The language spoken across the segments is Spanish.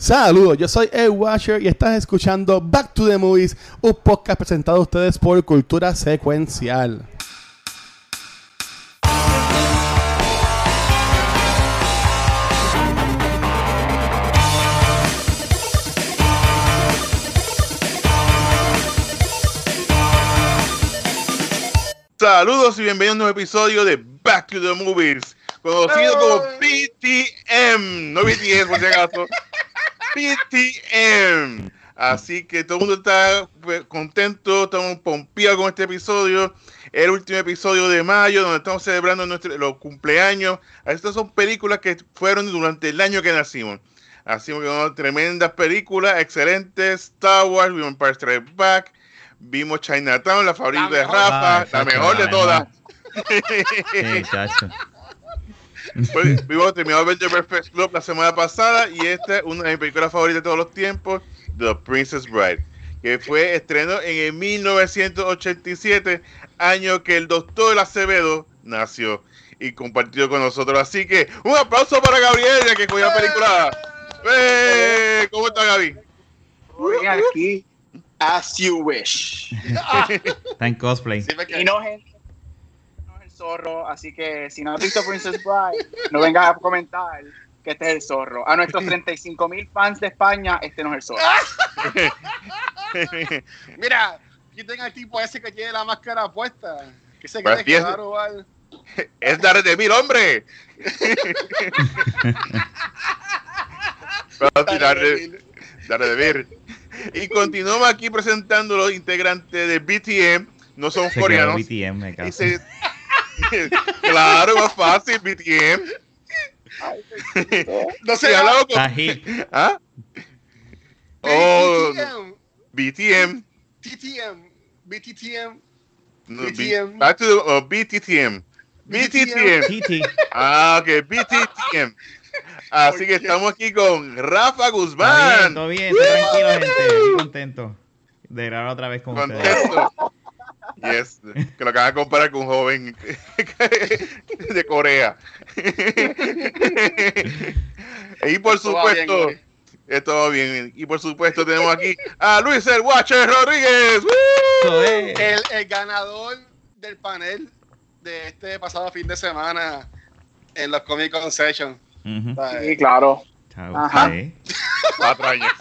Saludos, yo soy Ed Washer y estás escuchando Back to the Movies, un podcast presentado a ustedes por Cultura Secuencial. Saludos y bienvenidos a un nuevo episodio de Back to the Movies, conocido como BTM, no BTS por si acaso, BTM. Así que todo el mundo está pues, contento, estamos pompeados con este episodio. El último episodio de mayo, donde estamos celebrando nuestro, los cumpleaños. Estas son películas que fueron durante el año que nacimos. Así que son tremendas películas, excelentes. Star Wars, Empire Strikes Back, vimos Chinatown, la favorita de Rafa, la mejor de todas. Sí. Pues, vimos terminado de ver The Breakfast Club la semana pasada y esta es una de mis películas favoritas de todos los tiempos, The Princess Bride, que fue estreno en el 1987, año que el doctor Acevedo nació y compartió con nosotros. Así que un aplauso para Gabriela que la película. ¡Eh! ¿Cómo está Gaby? Venga aquí, as you wish. Está en cosplay. Y no el zorro, así que si no has visto Princess Bride, no vengas a comentar que este es el zorro. A nuestros 35 mil fans de España, este no es el zorro. Mira, quiten al tipo ese que tiene la máscara puesta. Que se Pues quiere bien. quedar igual. Es Daredevil, hombre. A de- Daredevil. Y continuamos aquí presentando los integrantes de BTM. No son coreanos. BTM, me Y se- claro, más fácil, BTM. No Sí, sé, hablamos con- Está hit. ¿Ah? Oh, BTTM, BTM. TTM, BTTM. No, BTM. B- back to the, oh, BTTM. BTTM. TT. Ah, ok, BTTM. Así que estamos aquí con Rafa bien, Guzmán. todo bien, estoy tranquilo, gente. Estoy contento de grabar otra vez con ustedes. Yes, que lo acaban de comparar con un joven de Corea. y por bien, supuesto, esto va bien. Y por supuesto tenemos aquí a Luis el Watcher Rodríguez. El, el ganador del panel de este pasado fin de semana en los Comic Con Session. Ujú. ¿sabes? Sí, claro. Ajá. Sí. Cuatro años.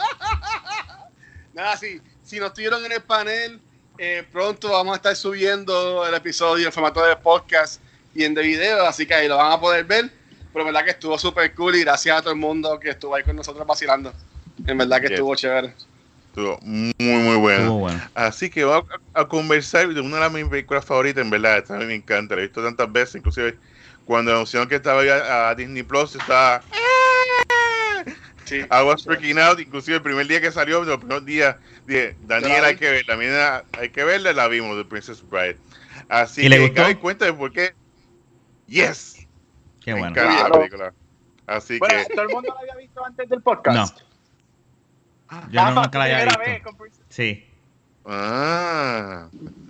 Nada, si, si no estuvieron en el panel, eh, pronto vamos a estar subiendo el episodio en formato de podcast y en de video, así que ahí lo van a poder ver. Pero en verdad que estuvo súper cool y gracias a todo el mundo que estuvo ahí con nosotros vacilando. En verdad que Yes. estuvo chévere. Estuvo muy, muy bueno. Estuvo bueno. Así que vamos a, a conversar de una de mis películas favoritas, en verdad. Esta a mí me encanta, la he visto tantas veces, inclusive cuando anunciaron que estaba ya a Disney Plus, estaba. Sí. I was freaking out, inclusive el primer día que salió, los primeros días, dije, Daniel, Claro. hay que verla, mira, hay que verla, la vimos, de Princess Bride. Así ¿Y que, le gustó? Gaby, cuéntame por qué. Yes, Qué bueno. encanta la Claro. película. Así Bueno, que, ¿todo el mundo lo había visto antes del podcast? Yo no, Rafa, nunca la había visto. vez con Princess- Sí. ah,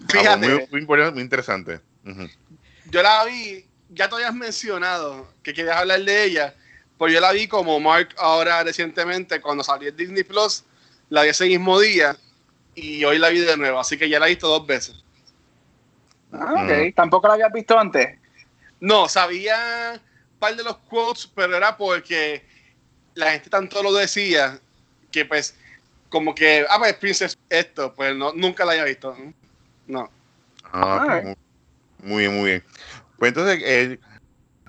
Fíjate. ah, muy, muy, importante, muy interesante. Ujú. Yo la vi, ya te habías mencionado que querías hablar de ella, pues yo la vi como Mark ahora recientemente cuando salió en Disney Plus, la vi ese mismo día y hoy la vi de nuevo, así que ya la he visto dos veces. Ah, ok. ¿Tampoco lo habías visto antes? No, sabía un par de los quotes, pero era porque la gente tanto lo decía que pues como que, ah, pues Princess esto, pues no, nunca la había visto. No. Ah, Alright. muy, muy bien, muy bien. Pues entonces, eh,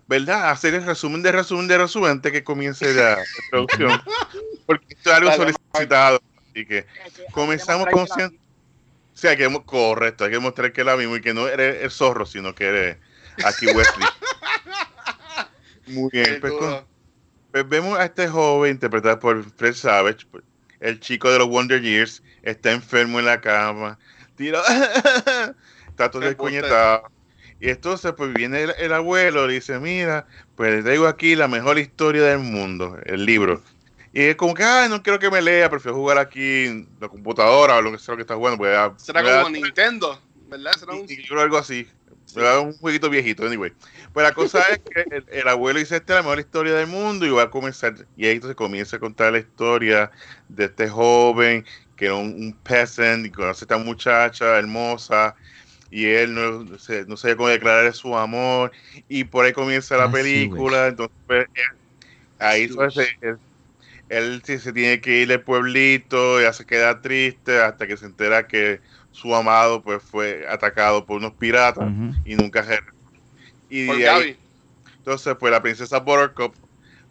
¿verdad? Hacer el resumen de resumen de resumen antes que comience la introducción. Porque esto es algo solicitado. Así que comenzamos con... Sí, hay que, correcto, hay que mostrar que es la misma y que no eres el zorro, sino que eres aquí Wesley. Muy bien, pues, con- pues vemos a este joven interpretado por Fred Savage, el chico de los Wonder Years, está enfermo en la cama, tira, está todo Qué descoñetado. Y entonces pues viene el, el abuelo y dice, mira, pues le traigo aquí la mejor historia del mundo, el libro. Y es como que, ay, no quiero que me lea, prefiero jugar aquí en la computadora o lo que sea lo que está jugando. Pues, Será como Nintendo, ¿verdad? Será un... y- y algo así. Era un jueguito viejito, anyway. Pues la cosa es que el, el abuelo dice, esta es la mejor historia del mundo y va a comenzar, y ahí entonces comienza a contar la historia de este joven que era un, un peasant y conoce a esta muchacha hermosa y él no, se, no sabía cómo declarar su amor y por ahí comienza la Ah, sí, película, entonces pues, él- ahí pues, él, él sí se tiene que ir del pueblito, ya se queda triste hasta que se entera que su amado pues fue atacado por unos piratas y nunca se y Por de ahí, Gaby. entonces pues la princesa Buttercup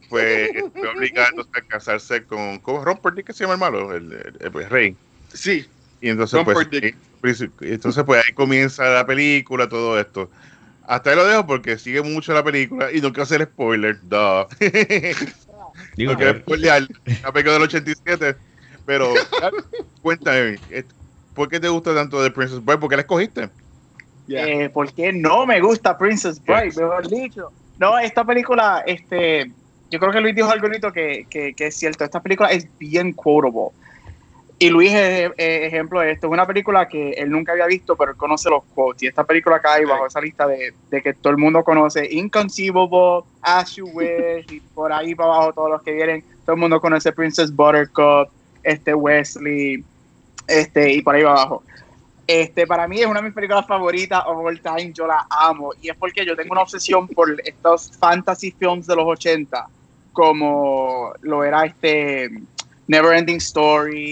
pues fue obligada entonces, a casarse con, con Ron Perlman, que se llama el malo el, el- el- el rey. Sí. y entonces pues, Dick. Entonces pues ahí comienza la película todo esto hasta ahí lo dejo porque sigue mucho la película y no quiero hacer spoiler duh. Digo, no quiero que- spoilear la película del 87 pero cuéntame eh, ¿por qué te gusta tanto de Princess Bride? ¿por qué la escogiste? Yeah. Eh, ¿Por qué no me gusta Princess Bride? Mejor dicho. No, esta película, este, yo creo que Luis dijo algo bonito que, que, que es cierto. Esta película es bien quotable. Y Luis es ejemplo de esto. Es una película que él nunca había visto, pero él conoce los quotes. Y esta película cae bajo esa lista de, de que todo el mundo conoce. Inconceivable, As You Wish, y por ahí para abajo todos los que vienen. Todo el mundo conoce Princess Buttercup, este Wesley, este, y por ahí para abajo. Este, para mí es una de mis películas favoritas of all time, yo la amo, y es porque yo tengo una obsesión por estos fantasy films de los 80, como lo era este Neverending Story,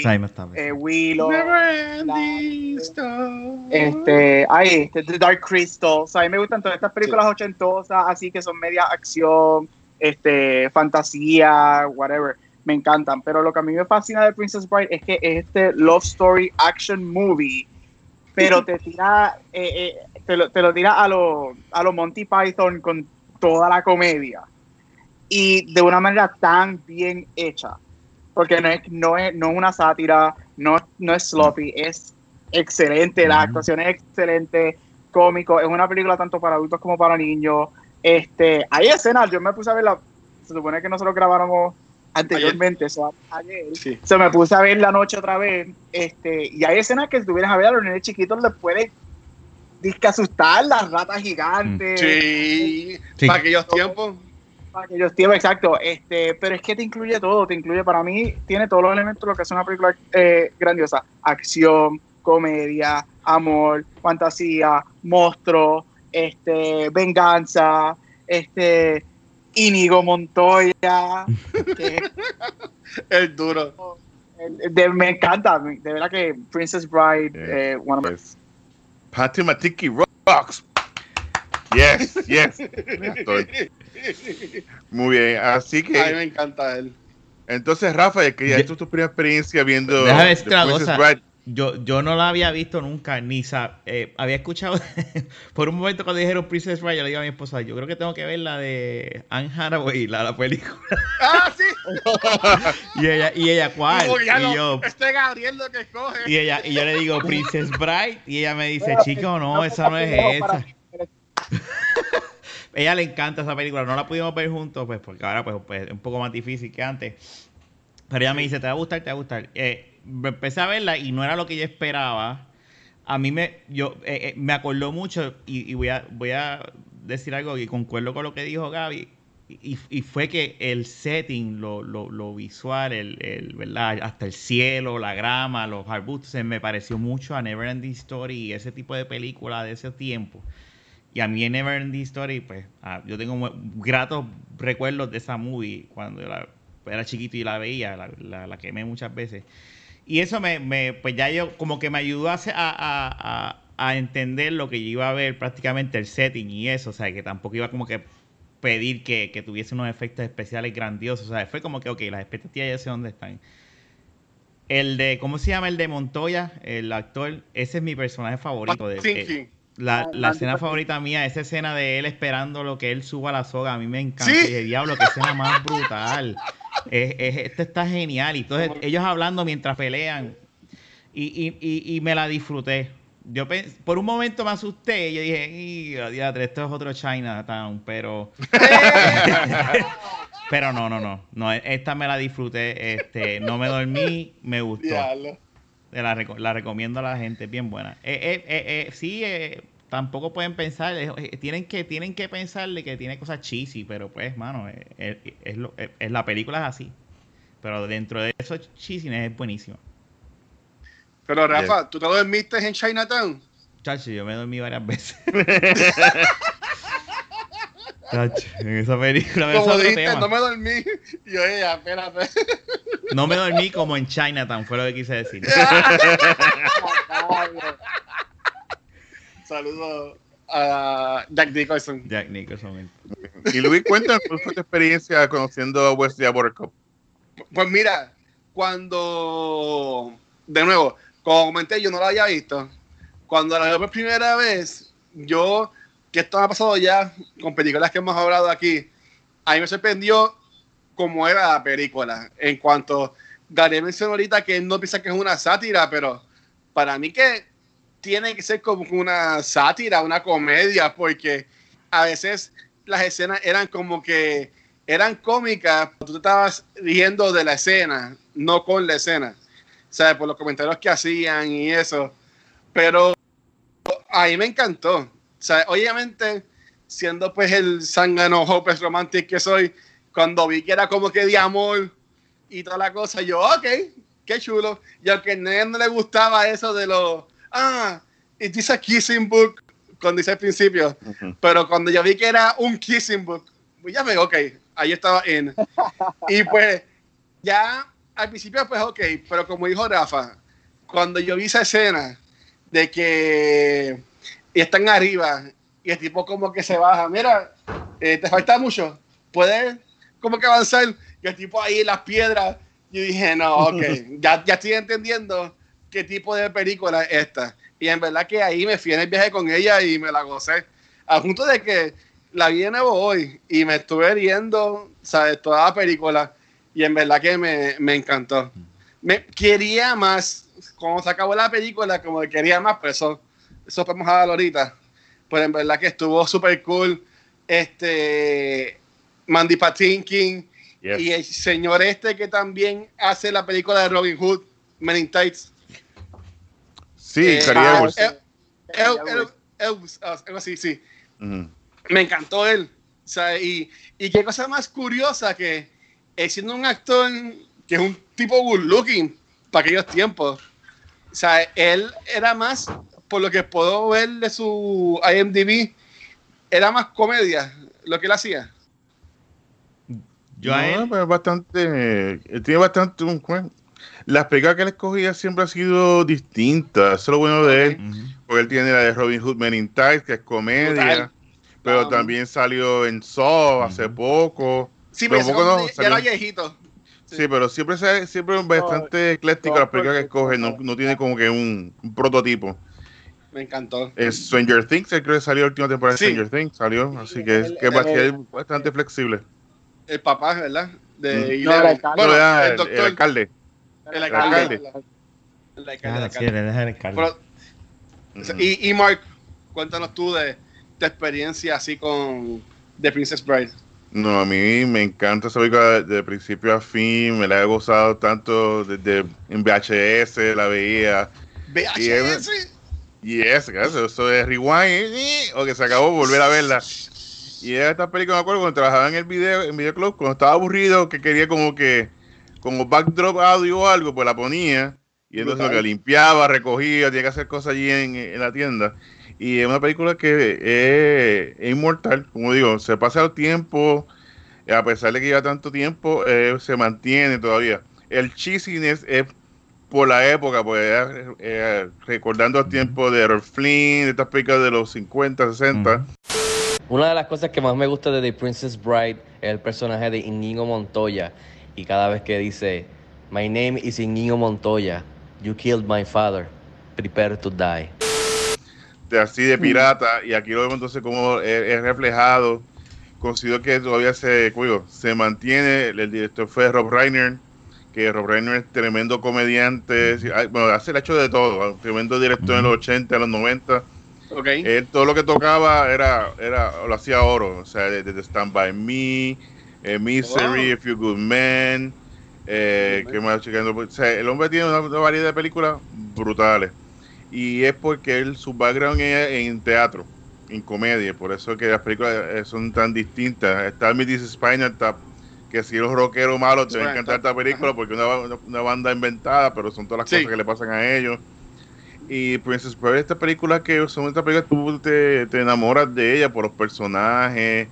eh, Willow, Never-ending story. este, ay, este, The Dark Crystal, o sea, a mí me gustan todas estas películas ochentosas, así que son media acción, este, fantasía, whatever, me encantan, pero lo que a mí me fascina de Princess Bride es que es este love story action movie, pero te tira, eh, eh, te, lo, te lo tira a lo, a lo Monty Python con toda la comedia y de una manera tan bien hecha, porque no es, no es, no es una sátira, no, no es sloppy, es excelente, la actuación es excelente, cómico, es una película tanto para adultos como para niños. Este, hay escenas, yo me puse a verla, se supone que nosotros grabáramos anteriormente, ayer, Sí. se me puse a ver la noche otra vez, este, y hay escenas que si tuvieras a ver a los nenes chiquitos les puede disque asustar las ratas gigantes, Sí. Sí. Para aquellos tiempos. Aquellos tiempos, exacto, este, pero es que te incluye todo, te incluye, para mí, tiene todos los elementos de lo que es una película eh, grandiosa, acción, comedia, amor, fantasía, monstruo, este, venganza, este, Íñigo Montoya, que El duro. de- me encanta, de verdad que Princess Bride, Yeah. eh, one of my- Yes. Patty Matiki rocks. Yes, yes. Muy bien, así A mí que me encanta él. entonces Rafa, que ya esto es tu primera experiencia viendo Déjame una cosa. Bride. Yo, yo no la había visto nunca, ni sa- eh, había escuchado por un momento cuando dijeron Princess Bride, yo le digo a mi esposa, yo creo que tengo que ver la de Anne Hathaway, la, la película. ¡Ah, sí! Y ella, y ella, ¿cuál? Ya Y no, yo, Este Gabriel lo que escoge. y ella, y yo le digo Princess Bride, y ella me dice, chico, no, esa no es esa. Ella le encanta esa película, no la pudimos ver juntos, pues porque ahora pues, pues, es un poco más difícil que antes. Pero ella me dice, te va a gustar, te va a gustar. Eh, empecé a verla y no era lo que yo esperaba. A mí me, yo, eh, eh, me acordó mucho y, y voy, a, voy a decir algo y concuerdo con lo que dijo Gaby. Y, fue que el setting, lo, lo, lo visual, el, el, ¿verdad? hasta el cielo, la grama, los arbustos, me pareció mucho a Neverending Story y ese tipo de película de ese tiempo. Y a mí en Neverending Story, pues, ah, yo tengo gratos recuerdos de esa movie cuando yo la- era chiquito y la veía, la, la, la quemé muchas veces. Y eso me, me, pues ya yo, como que me ayudó a, a, a, entender lo que yo iba a ver prácticamente el setting y eso, o sea, que tampoco iba como que pedir que, que tuviese unos efectos especiales grandiosos, o sea, fue como que, ok, las expectativas ya sé dónde están. El de, ¿cómo se llama el de Montoya? El actor, ese es mi personaje favorito. De, eh. La, Ah, la Andy escena Serkis. favorita mía, esa escena de él esperando lo que él suba a la soga, a mí me encanta. Sí. Y dije, diablo, qué escena más brutal. Es, es- esto está genial. Y entonces ellos hablando mientras pelean. Y, y, y, y me la disfruté. Yo pens- por un momento me asusté. Yo dije, "Y, esto es otro Chinatown, pero. pero no, no, no. no esta me la disfruté. Este, no me dormí, me gustó. Diablo. Te La, reco- la recomiendo a la gente, es bien buena. Eh, eh, eh, eh, sí, eh, tampoco pueden pensar, tienen que tienen que pensarle que tiene cosas cheesy, pero pues, mano, es, es- es lo- es- es- la película es así. Pero dentro de eso cheesiness es buenísimo. Pero Rafa, ¿tú te dormiste en Chinatown? Chacho, yo me dormí varias veces. En esa película Como dijiste, no me dormí. Y yo, ella, espérate. No me dormí como en Chinatown, fue lo que quise decir. Saludos a Jack Nicholson. Jack Nicholson. Y Luis, cuéntanos cuál fue tu experiencia conociendo a Wesley Buttercup. Pues mira, cuando, de nuevo, como comenté, yo no lo había visto. Cuando la vi por primera vez, yo, que esto ha pasado ya con películas que hemos hablado aquí, a mí me sorprendió cómo era la película. En cuanto, Gary mencionó ahorita que él no piensa que es una sátira, pero para mí que tiene que ser como una sátira, una comedia, porque a veces las escenas eran como que eran cómicas, tú te estabas riendo de la escena, no con la escena, ¿sabes? Por los comentarios que hacían y eso. Pero a mí me encantó. ¿Sabes? Obviamente, siendo pues el zángano hopeless romantic que soy, cuando vi que era como que de amor y toda la cosa, yo, ok, qué chulo. Y aunque a nadie no le gustaba eso de los, ah, it is a kissing book, cuando dice al principio, pero cuando yo vi que era un kissing book, pues ya me, ok, ahí estaba en. Y pues ya al principio, pues ok, pero como dijo Rafa, cuando yo vi esa escena de que están arriba y el tipo como que se baja, mira, eh, te falta mucho, puedes como que avanzar y el tipo ahí en las piedras. Yo dije, no, ok, ya, ya estoy entendiendo qué tipo de película es esta. Y en verdad que ahí me fui en el viaje con ella y me la gocé. A punto de que la vi de nuevo hoy y me estuve viendo, ¿sabes? Toda la película y en verdad que me, me encantó. Me quería más, cuando se acabó la película, como que quería más, pero eso, eso podemos hablar ahorita. Pero en verdad que estuvo súper cool. Este, Mandy Patinkin Yes. y el señor este que también hace la película de Robin Hood, Men in Tights. Sí, Eh, ah, Edwards. El- El- El- Elvis, ah, algo así, sí. Me encantó él. O sea, y, y qué cosa más curiosa que siendo un actor que es un tipo good looking para aquellos tiempos. O sea, él era más, por lo que puedo ver de su IMDb, era más comedia lo que él hacía. Yo a No, él, pero es bastante. él tiene bastante. un-. Las películas que él escogía siempre han sido distintas. Eso es lo bueno de él. Porque él tiene la de Robin Hood Men in Tights, que es comedia. Pero Um, también salió en Saw hace poco. Sí, Pero poco no, ya era viejito. Sí, pero siempre, se- siempre es bastante ecléctico no, las películas que escoge. No, no tiene como que un, un prototipo. Me encantó. Es Stranger Things, creo que salió la última temporada de Sí. Stranger Things. Salió. Así que es El- que va a el- ser bastante flexible. El papá, ¿verdad? De Mm. No, el alcalde. bueno, el doctor. alcalde. El alcalde. alcalde. El alcalde, el Ah, alcalde. el. Pero, Ujú. y, y Mark, cuéntanos tú de tu experiencia así con The Princess Bride. No, a mí me encanta esa película de, de principio a fin, me la he gozado tanto desde en VHS, la veía. VHS. Y es, eso, eso de rewind, y- o que se acabó volver a verla. Y era esta película, me acuerdo, cuando trabajaba en el video, en videoclub, cuando estaba aburrido, que quería como que, como backdrop audio o algo, pues la ponía. Y entonces lo que limpiaba, recogía, tenía que hacer cosas allí en, en la tienda. Y es una película que es, es inmortal, como digo, se pasa el tiempo, a pesar de que lleva tanto tiempo, eh, se mantiene todavía. El cheesiness es por la época, pues era, eh, recordando el tiempo de Errol Flynn, de estas películas de los 50, 60. Ujú. Una de las cosas que más me gusta de The Princess Bride es el personaje de Inigo Montoya. Y cada vez que dice, My name is Inigo Montoya, you killed my father, prepare to die. de así de pirata, y aquí lo vemos entonces como es, reflejado. Considero que todavía se, digo, se mantiene. El, director fue Rob Reiner, que Rob Reiner es tremendo comediante. Bueno, hace el hecho de todo. Tremendo director en los 80, en los 90. Ok. Él todo lo que tocaba era, era lo hacía oro. O sea, desde Stand By Me, eh, Misery, Wow. A Few Good Men. Eh, ¿qué más? O sea, el hombre tiene una, una variedad de películas brutales. y es porque él, su background es en teatro, en comedia, por eso es que las películas eh, son tan distintas. Está Mrs. Spinal Tap, que si los rockeros malos te va a encantar esta película porque es una, una banda inventada, pero son todas las Sí. cosas que le pasan a ellos. Y Princess Bride, esta película que son estas películas tú te, te enamoras de ella por los personajes,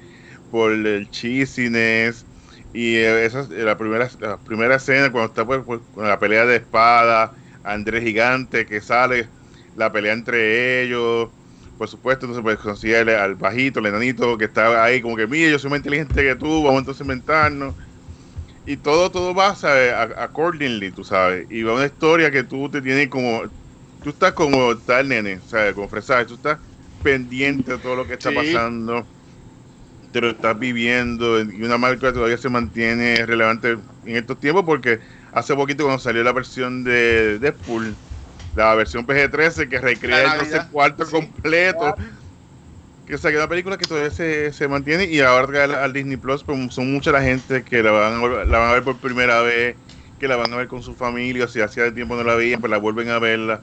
por el cheesiness y esa la primera la primera escena cuando está pues, pues, con la pelea de espada, Andrés Gigante que sale, la pelea entre ellos, por supuesto, entonces pues consigue al, al bajito, el enanito que está ahí como que mira, yo soy más inteligente que tú, vamos entonces a inventarnos. Y todo, todo va ¿sabes? A- accordingly, tú sabes. Y va una historia que tú te tienes como, tú estás como el nene, ¿sabes? Como fresado, tú estás pendiente de todo lo que está Sí. pasando, te lo estás viviendo, y una marca todavía se mantiene relevante en estos tiempos porque hace poquito cuando salió la versión de Deadpool, la versión PG-13 que recrea el Navidad. 12 cuarto Sí. completo, que saqué una película que todavía se, se mantiene y ahora trae al, al Disney Plus, pues son mucha la gente que la van, la van a ver por primera vez, que la van a ver con su familia, o si hacía tiempo no la veían, pues la vuelven a verla.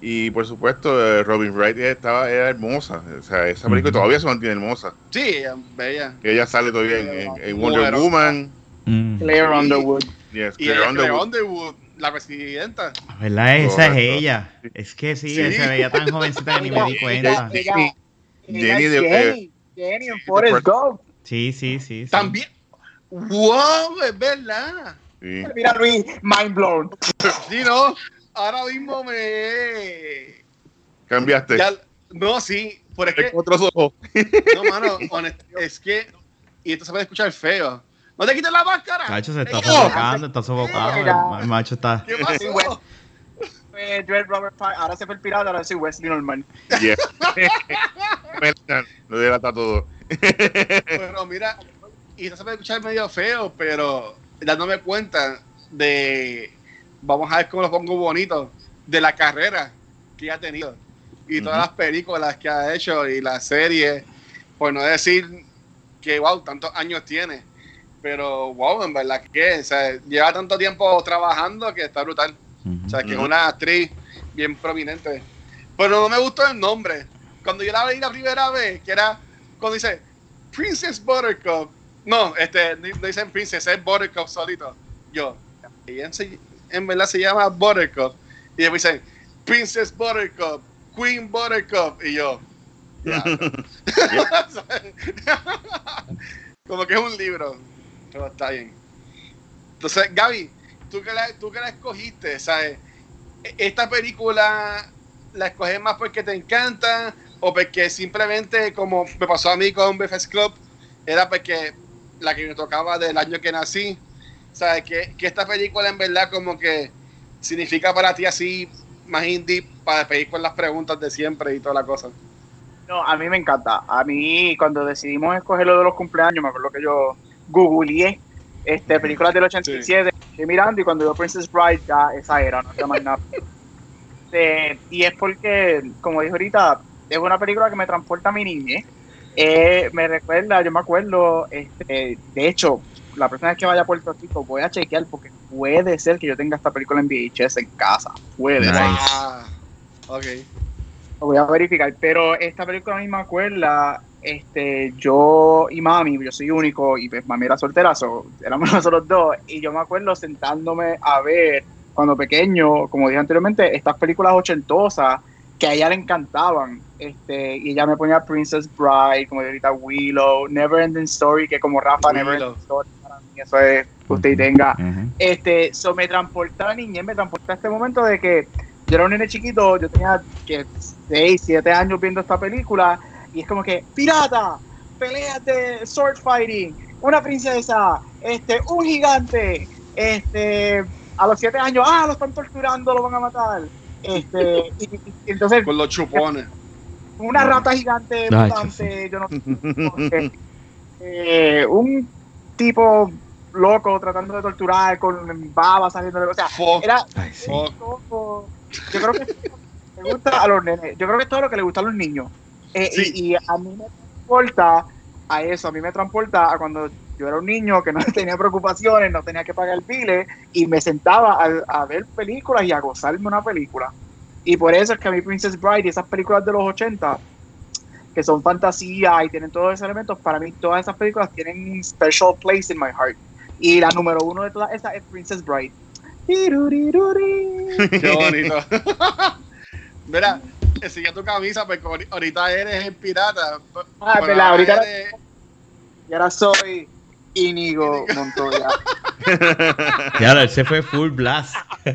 Y por supuesto, eh, Robin Wright estaba, era hermosa, o sea, esa película todavía se mantiene hermosa. Sí, ella- bella. Que ella sale todavía en, en- en Wonder. Woman, Mm. Claire Underwood. yes, Claire Underwood. creó Underwood, la presidenta. ¿Verdad? Esa Correcto. es ella. Es que sí, Sí. se veía tan jovencita que ni me di cuenta. Ella, ella, Jenny de- Jenny, Jenny en Forrest Gump. Sí, sí, sí. sí. También. ¡Wow! Es verdad. Sí. Mira Luis, mind blown. Sí, no. Ahora mismo me. Cambiaste. Ya- no, sí. Pero es que. Otros ojos. No, mano. honest- es que. Y esto se puede escuchar feo. ¡No te quites la máscara! Cacho se está sofocando, está sofocado. Mira. El, el macho está. ¿Qué pasó? Eh, Joel Robert ahora se fue el pirata, ahora soy Wesley Norman. Yes. Lo delata todo. Pero mira, y esto se puede escuchar medio feo, pero dándome cuenta de. Vamos a ver cómo lo pongo bonito. De la carrera que ha tenido. Y todas las películas que ha hecho y las series. Por no decir que, wow, tantos años tiene. Pero, wow, en verdad que, o sea, lleva tanto tiempo trabajando que está brutal. O sea, que es una actriz bien prominente. Pero no me gustó el nombre. Cuando yo la vi la primera vez, que era cuando dice Princess Buttercup. No, este, no dicen Princess, es Buttercup solito. Yo, ella en, verdad se llama Buttercup. Y después dicen Princess Buttercup, Queen Buttercup. Y yo. Como que es un libro. Pero está bien. Entonces, Gaby, tú que la, tú que la escogiste, ¿sabes? E- ¿Esta película la escoges más porque te encanta o porque simplemente, como me pasó a mí con Breakfast Club, era porque la que me tocaba del año que nací? ¿Sabes? Que, que esta película en verdad como que significa para ti así más indie para pedir con las preguntas de siempre y toda la cosa. No, a mí me encanta. A mí, cuando decidimos escoger lo de los cumpleaños, me acuerdo que yo googleé este, películas del 87, estoy mirando y cuando veo Princess Bride, ya esa era, no había más nada. Este, y es porque, como dije ahorita, es una película que me transporta a mi niñez. Eh, me recuerda, yo me acuerdo, este, de hecho, la próxima vez que vaya a Puerto Rico voy a chequear porque puede ser que yo tenga esta película en VHS en casa. Puede Nice. ser. Ah, ok. Lo voy a verificar, pero esta película a mí me acuerda, este, yo y mami, yo soy único y pues mami era soltera, so, éramos nosotros dos, y yo me acuerdo sentándome a ver cuando pequeño, como dije anteriormente, estas películas ochentosas que a ella le encantaban, este, y ella me ponía Princess Bride, como de ahorita Willow, Never Ending Story, que como Rafa, Never Willow. Ending Story, para mí eso es que usted tenga Ujú. este, so me transporta a la niñez, me transporta a este momento de que yo era un nene chiquito, yo tenía que 6, 7 años viendo esta película y es como que pirata, peleas de sword fighting, una princesa, este, un gigante, este, a los 7 años, ah, lo están torturando, lo van a matar, este, y, y- y entonces Con los chupones. una rata gigante, Ay, mutante, yo no sé, eh, un tipo loco tratando de torturar con baba saliendo de, o sea, era Ay, sí. yo creo que le gusta a los nenes, yo creo que es todo lo que le gusta a los niños. Eh, Sí. y, y a mí me transporta a eso, a mí me transporta a cuando yo era un niño que no tenía preocupaciones, no tenía que pagar piles y me sentaba a, a ver películas y a gozarme una película. Y por eso es que a mí Princess Bride y esas películas de los 80, que son fantasía y tienen todos esos elementos, para mí todas esas películas tienen un special place in my heart. Y la número uno de todas esas es Princess Bride. Qué bonito. Mira, sigue tu camisa, porque ahori- ahorita eres el pirata. Ah, pero verdad, ahorita- eres- Y ahora soy Íñigo Montoya. Claro, él se fue full blast.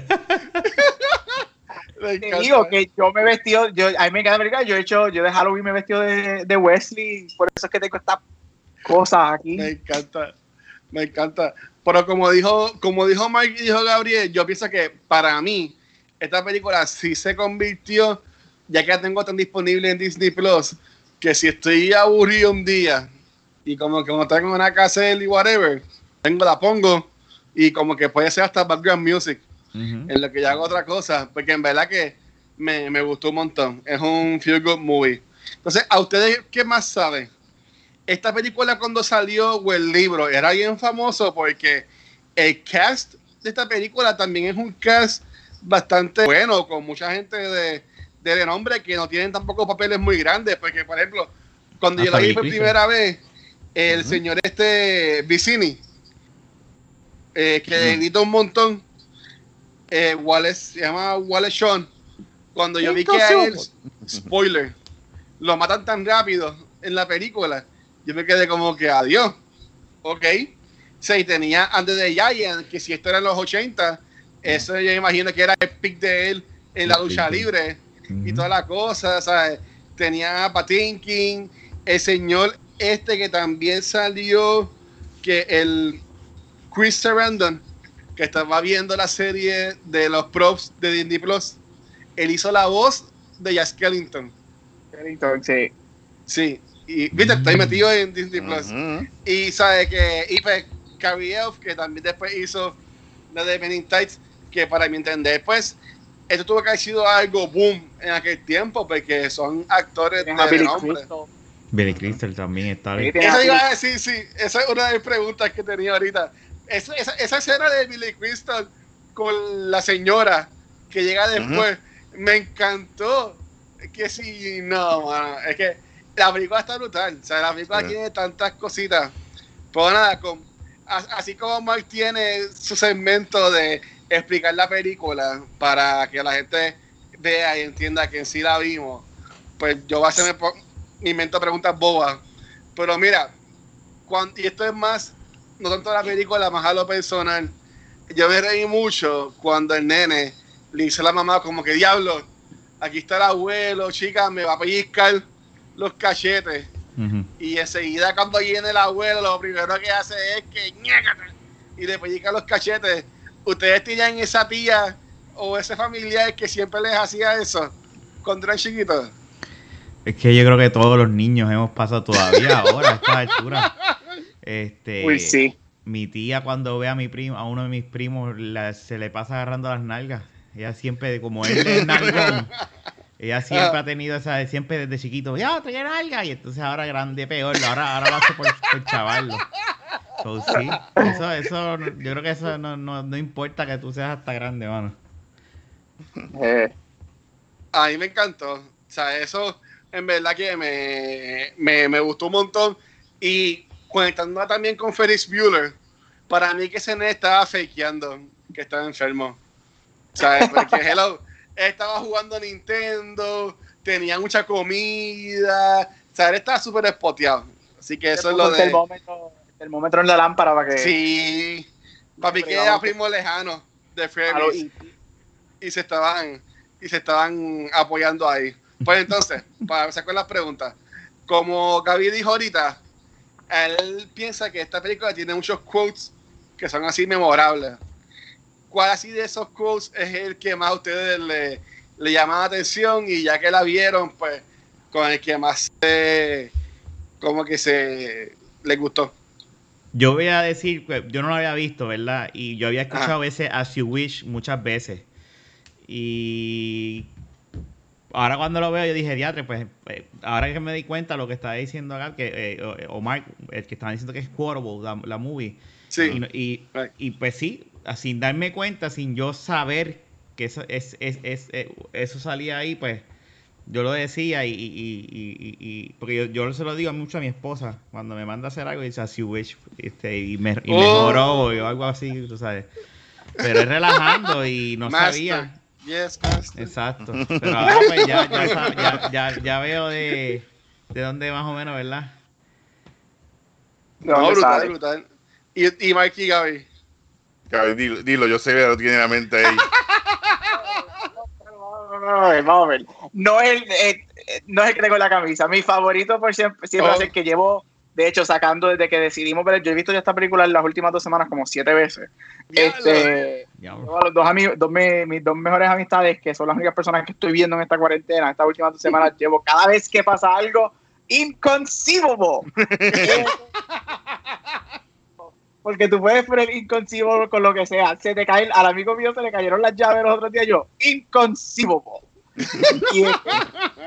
Te digo que yo me he vestido, yo, a mí me encanta América, yo he hecho, yo de Halloween me he vestido de, de Wesley, por eso es que tengo estas cosas aquí. Me encanta, me encanta. Pero como dijo, como dijo Mike y dijo Gabriel, yo pienso que para mí esta película sí se convirtió, ya que la tengo tan disponible en Disney Plus, que si estoy aburrido un día y como que no tengo una casa y whatever, tengo la pongo y como que puede ser hasta background music en lo que yo hago otra cosa, porque en verdad que me, me gustó un montón. Es un feel good movie. Entonces, ¿a ustedes qué más saben? Esta película cuando salió o el libro era bien famoso porque el cast de esta película también es un cast bastante bueno, con mucha gente de, de renombre que no tienen tampoco papeles muy grandes, porque por ejemplo, cuando yo Hasta la vi por primera vez, el señor este Vicini, eh, que edita un montón, eh, Wallace, se llama Wallace Shawn. Cuando yo vi que a él, spoiler, lo matan tan rápido en la película, yo me quedé como que adiós. Ok. Sí, tenía antes de Giant, que si esto era en los 80, eso yo imagino que era el pick de él en la lucha pick y todas las cosas, ¿sabes? Tenía a Patinkin, el señor este que también salió, que el Chris Sarandon, que estaba viendo la serie de los props de Disney Plus, él hizo la voz de Jack Skellington. Sí. Sí, y viste, estoy metido en Disney Plus. Y sabe que y pues, Carrie Elf, que también después hizo la de Men in Tights, que para mi entender, pues, esto tuvo que haber sido algo boom en aquel tiempo, porque son actores de Billy. Crystal. Billy Crystal también está Eso iba a decir, sí, esa es una de mis preguntas que tenía ahorita. Esa, esa, esa escena de Billy Crystal con la señora que llega después, me encantó. Es que sí, no, mano, es que la película está brutal. O sea, la película tiene tantas cositas. Pero nada, con, a- así como Mark tiene su segmento de explicar la película para que la gente vea y entienda que en sí la vimos, pues yo voy a hacerme po- invento preguntas bobas. Pero mira, cuan- y esto es más, no tanto la película, más a lo personal. Yo me reí mucho cuando el nene le dice a la mamá como que diablo, aquí está el abuelo, chica, me va a pellizcar los cachetes. Y enseguida cuando viene el abuelo, lo primero que hace es que ñácate, y le pellizca los cachetes. ¿Ustedes tenían esa tía o ese familiar que siempre les hacía eso cuando eran chiquitos? Es que yo creo que todos los niños hemos pasado todavía ahora a esta altura. Este, Uy, sí. Mi tía cuando ve a mi primo, a uno de mis primos, la- se le pasa agarrando las nalgas. Ella siempre, como él es nalgón, ella siempre ha tenido esa, siempre desde chiquito, ya, trae nalga. Y entonces ahora grande, peor, ahora, ahora lo hace por, por chavarlo. So, sí, eso, eso, yo creo que eso no, no, no importa que tú seas hasta grande, mano. Eh, A mí me encantó. O sea, eso en verdad que me, me, me gustó un montón. Y conectando también con Ferris Bueller, para mí que ese nene estaba fakeando que estaba enfermo. ¿Sabes? Porque hello, estaba jugando a Nintendo, tenía mucha comida. O sea, él estaba súper espoteado. Así que eso es lo el de. termómetro, en la lámpara para que. Sí. Papi que Pero era primo lejano de Ferris y- y se estaban y se estaban apoyando ahí. Pues entonces, para empezar con las preguntas, como Gaby dijo ahorita, él piensa que esta película tiene muchos quotes que son así memorables. ¿Cuál así de esos quotes es el que más a ustedes le, le llama la atención y ya que la vieron, pues con el que más se, como que se les gustó? Yo voy a decir, que yo no lo había visto, ¿verdad? Y yo había escuchado Ajá. ese As You Wish muchas veces. Y ahora cuando lo veo, yo dije, diatre, pues eh, ahora que me di cuenta lo que estaba diciendo acá, que eh, o- Omar, el que estaba diciendo que es quotable, la, la movie. Sí, Y, no- y, Right. y, pues sí, sin darme cuenta, sin yo saber que eso, es, es, es, eh, eso salía ahí, pues yo lo decía y, y, y, y- y- porque yo, yo se lo digo mucho a mi esposa cuando me manda a hacer algo y dice así wish este, y, me, y Oh. mejoró o algo así, tú sabes. Pero es relajando y no Master. sabía. Yes, master. Exacto. Pero ahora pues ya, ya, ya, ya, ya veo de, de dónde más o menos, ¿verdad? ¿De No, brutal, sale? brutal. Y, y Mikey y Gaby. Cabrón, Dilo, dilo, yo sé que lo tiene en la mente ahí. Vamos a ver, vamos a ver. No es, el, eh, no es el que tengo en la camisa. Mi favorito por siempre, siempre Oh. a ser que llevo, de hecho, sacando desde que decidimos ver. Yo he visto ya esta película en las últimas dos semanas como siete veces. Este, los dos amigos, dos, me- mis dos mejores amistades, que son las únicas personas que estoy viendo en esta cuarentena, estas últimas dos semanas, llevo cada vez que pasa algo inconceivable. Porque tú puedes poner inconceivable con lo que sea. Se te cae, al amigo mío se le cayeron las llaves los otros días. Yo, inconceivable. Y es,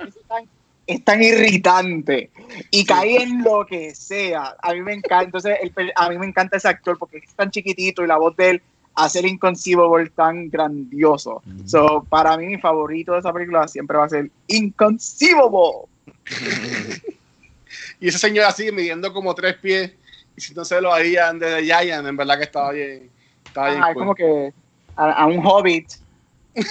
es tan, es tan irritante. Y cae en lo que sea. A mí me encanta. Entonces, el a mí me encanta ese actor porque es tan chiquitito y la voz de él hace el inconceivable tan grandioso. So, para mí, mi favorito de esa película siempre va a ser Inconceivable. Y ese señor así, midiendo como tres pies. Y si no se lo harían desde Giant, en verdad que estaba bien. Estaba bien Ah, es cool. como que a, a un hobbit,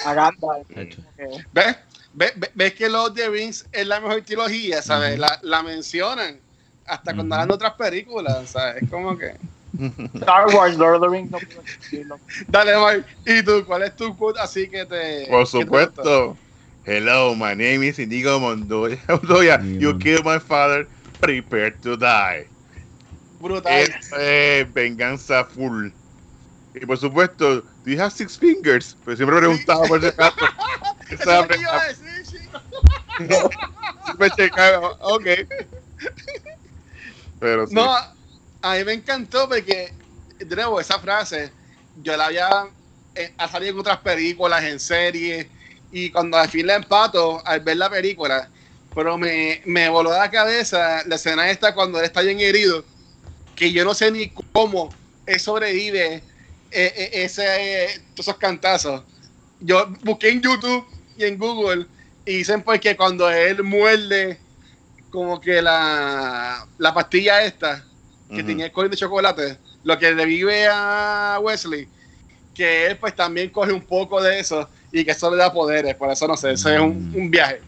a Gandalf. ¿Ves? ¿Ves? ¿Ves- ¿Ves que Lord of the Rings es la mejor trilogía? ¿Sabes? Ujú. la, la mencionan hasta cuando Ujú. hablan de otras películas, ¿sabes? Es como que... Star Wars, Lord of the Rings, no puedo decirlo. Dale, Mike. ¿Y tú? ¿Cuál es tu quote así que te... Por que te supuesto. Hello, my name is Inigo Montoya. Montoya, you killed my father. Prepare to die. Brutal. Es eh, venganza full. Y por supuesto, do you have six fingers? Pues siempre preguntaba por ese es Esa que iba a decir, chico. siempre checaba, ok. Pero sí. No, a mí me encantó porque, de nuevo, esa frase, yo la había, eh, ha salido en otras películas, en series, y cuando al fin la empato, al ver la película, pero me, me voló la cabeza la escena esta cuando él está bien herido, que yo no sé ni cómo él sobrevive eh, eh, ese, eh, todos esos cantazos. Yo busqué en YouTube y en Google y dicen pues que cuando él muerde como que la, la pastilla esta que Ujú. tenía el color de chocolate, lo que le vive a Wesley, que él pues también coge un poco de eso y que eso le da poderes, por eso no sé, eso es un, Mm. un viaje.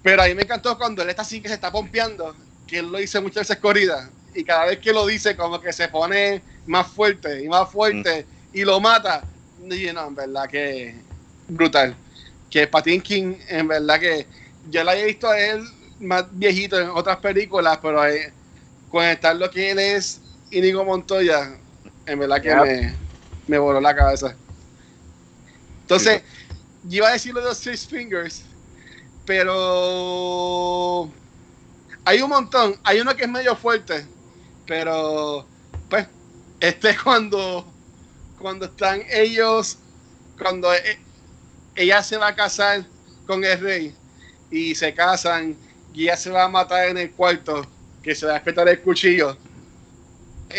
Pero a mí me encantó cuando él está así que se está pompeando, que él lo dice muchas veces corrida, y cada vez que lo dice como que se pone más fuerte y más fuerte y lo mata. Y no, en verdad que brutal. Que Patinkin, en verdad que yo la he visto a él más viejito en otras películas, pero eh, con estar lo que él es Inigo Montoya, en verdad que me, me voló la cabeza. Entonces, yo iba a decir lo de los Six Fingers, pero hay un montón. Hay uno que es medio fuerte, pero pues este es cuando cuando están ellos, cuando e- ella se va a casar con el rey y se casan y ella se va a matar en el cuarto, que se va a despertar el cuchillo.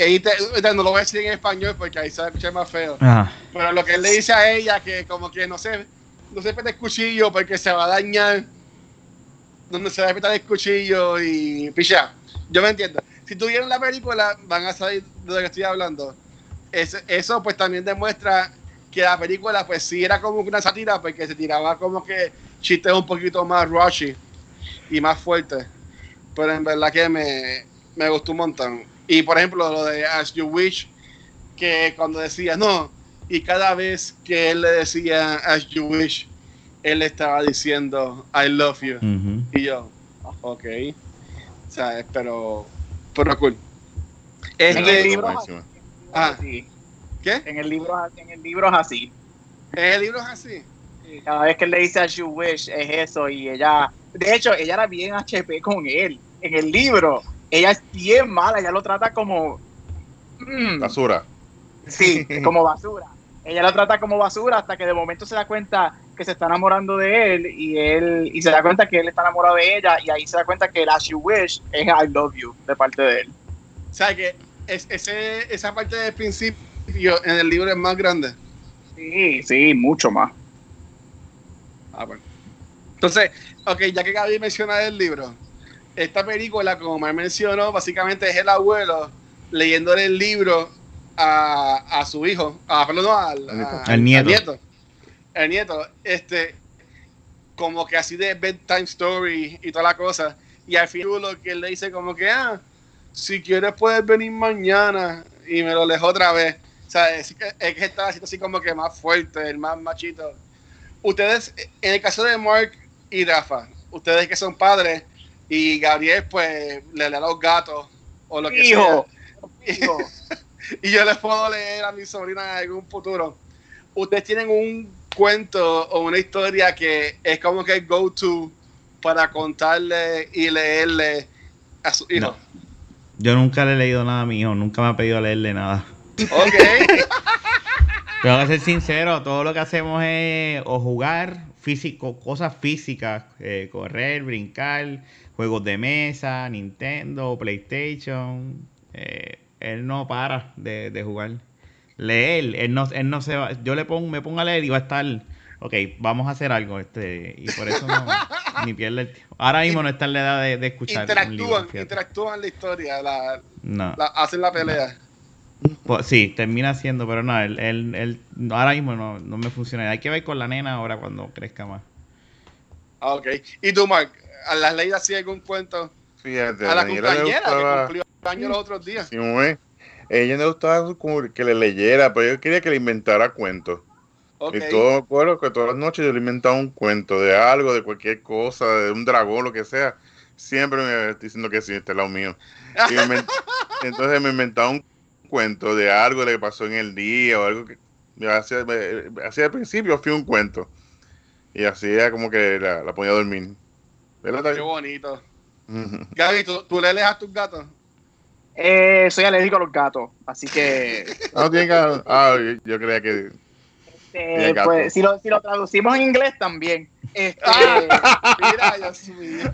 Y te- te- no lo voy a decir en español porque ahí se va a escuchar más feo. Ajá. Pero lo que él le dice a ella, que como que no se, no se el cuchillo porque se va a dañar. Donde se va a petar el cuchillo y picha. Yo me entiendo. Si tuvieron la película, van a saber de lo que estoy hablando. Es- eso pues también demuestra que la película pues sí era como una sátira porque se tiraba como que chistes un poquito más rushy y más fuertes. Pero en verdad que me, me gustó un montón. Y por ejemplo, lo de As You Wish, que cuando decía no, y cada vez que él le decía As You Wish, él estaba diciendo I love you. Ujú. Y yo, ok. O sea, pero, pero cool. En Este, el libro. Ah. así. ¿Qué? En el libro, en el libro es así. El libro es así. Sí, Cada vez que le dice a You Wish es eso y ella, de hecho, ella era bien HP con él. En el libro, ella es bien mala, ella lo trata como, mm, Basura. sí, como basura. Ella lo trata como basura hasta que de momento se da cuenta que se está enamorando de él y él y se da cuenta que él está enamorado de ella y ahí se da cuenta que el As You Wish es I love you de parte de él. O sea, que es, ese, esa parte del principio en el libro es más grande. Sí, sí, mucho más. Ah, bueno. Entonces, ok, ya que Gaby menciona el libro, esta película, como me mencionó, básicamente es el abuelo leyéndole el libro a, a su hijo, a, perdón, no, al, a- Al nieto. nieto. El nieto, este, como que así de bedtime story y toda la cosa. Y al final lo que él le dice como que, ah, si quieres puedes venir mañana y me lo dejo otra vez. O sea, es que, es que está así, así como que más fuerte, el más machito. Ustedes, en el caso de Mark y Rafa, ustedes que son padres y Gabriel pues le lee a los gatos o lo que Hijo. sea. Hijo. y yo les puedo leer a mi sobrina en algún futuro. Ustedes tienen un cuento o una historia que es como que go to para contarle y leerle a su hijo. No. Yo nunca le he leído nada a mi hijo, nunca me ha pedido leerle nada. Ok. Tengo que ser sincero, todo lo que hacemos es o jugar físico, cosas físicas, eh, correr, brincar, juegos de mesa, Nintendo, PlayStation. eh, él no para de, de jugar. Leer, él no, él no se va. Yo le pongo, me pongo a leer y va a estar, ok, vamos a hacer algo, este, y por eso no, ni pierde el tiempo. Ahora mismo no está en la edad de, de escuchar un libro, interactúan, interactúan la historia, la, No. la- hacen la pelea. Pues, sí, termina siendo, pero no, él, él, él- ahora mismo no, no me funciona. Hay que ver con la nena ahora cuando crezca más. Ah, Ok. ¿Y tú, Mark? ¿A las leídas así algún cuento? Fíjate, A la Daniela compañera que gustaba- cumplió años los otros días. Sí. Ella le gustaba que le leyera, pero yo quería que le inventara cuentos. Y todo me acuerdo que todas las noches yo le inventaba un cuento de algo, de cualquier cosa, de un dragón, lo que sea. Siempre me estoy diciendo que sí, este es lado mío. Y me invent- entonces me inventaba un cuento de algo que pasó en el día o algo que hacía, al principio fui un cuento. Y así era como que la, la ponía a dormir. ¿Verdad, Qué bonito. Gaby, ¿tú, tú le lees a tus gatos? Eh, soy alérgico a los gatos, así que Ah, no tiene que- ah, yo, yo creía que este, gato. pues, si, lo, si lo traducimos en inglés también. Este, Mira, Dios mío.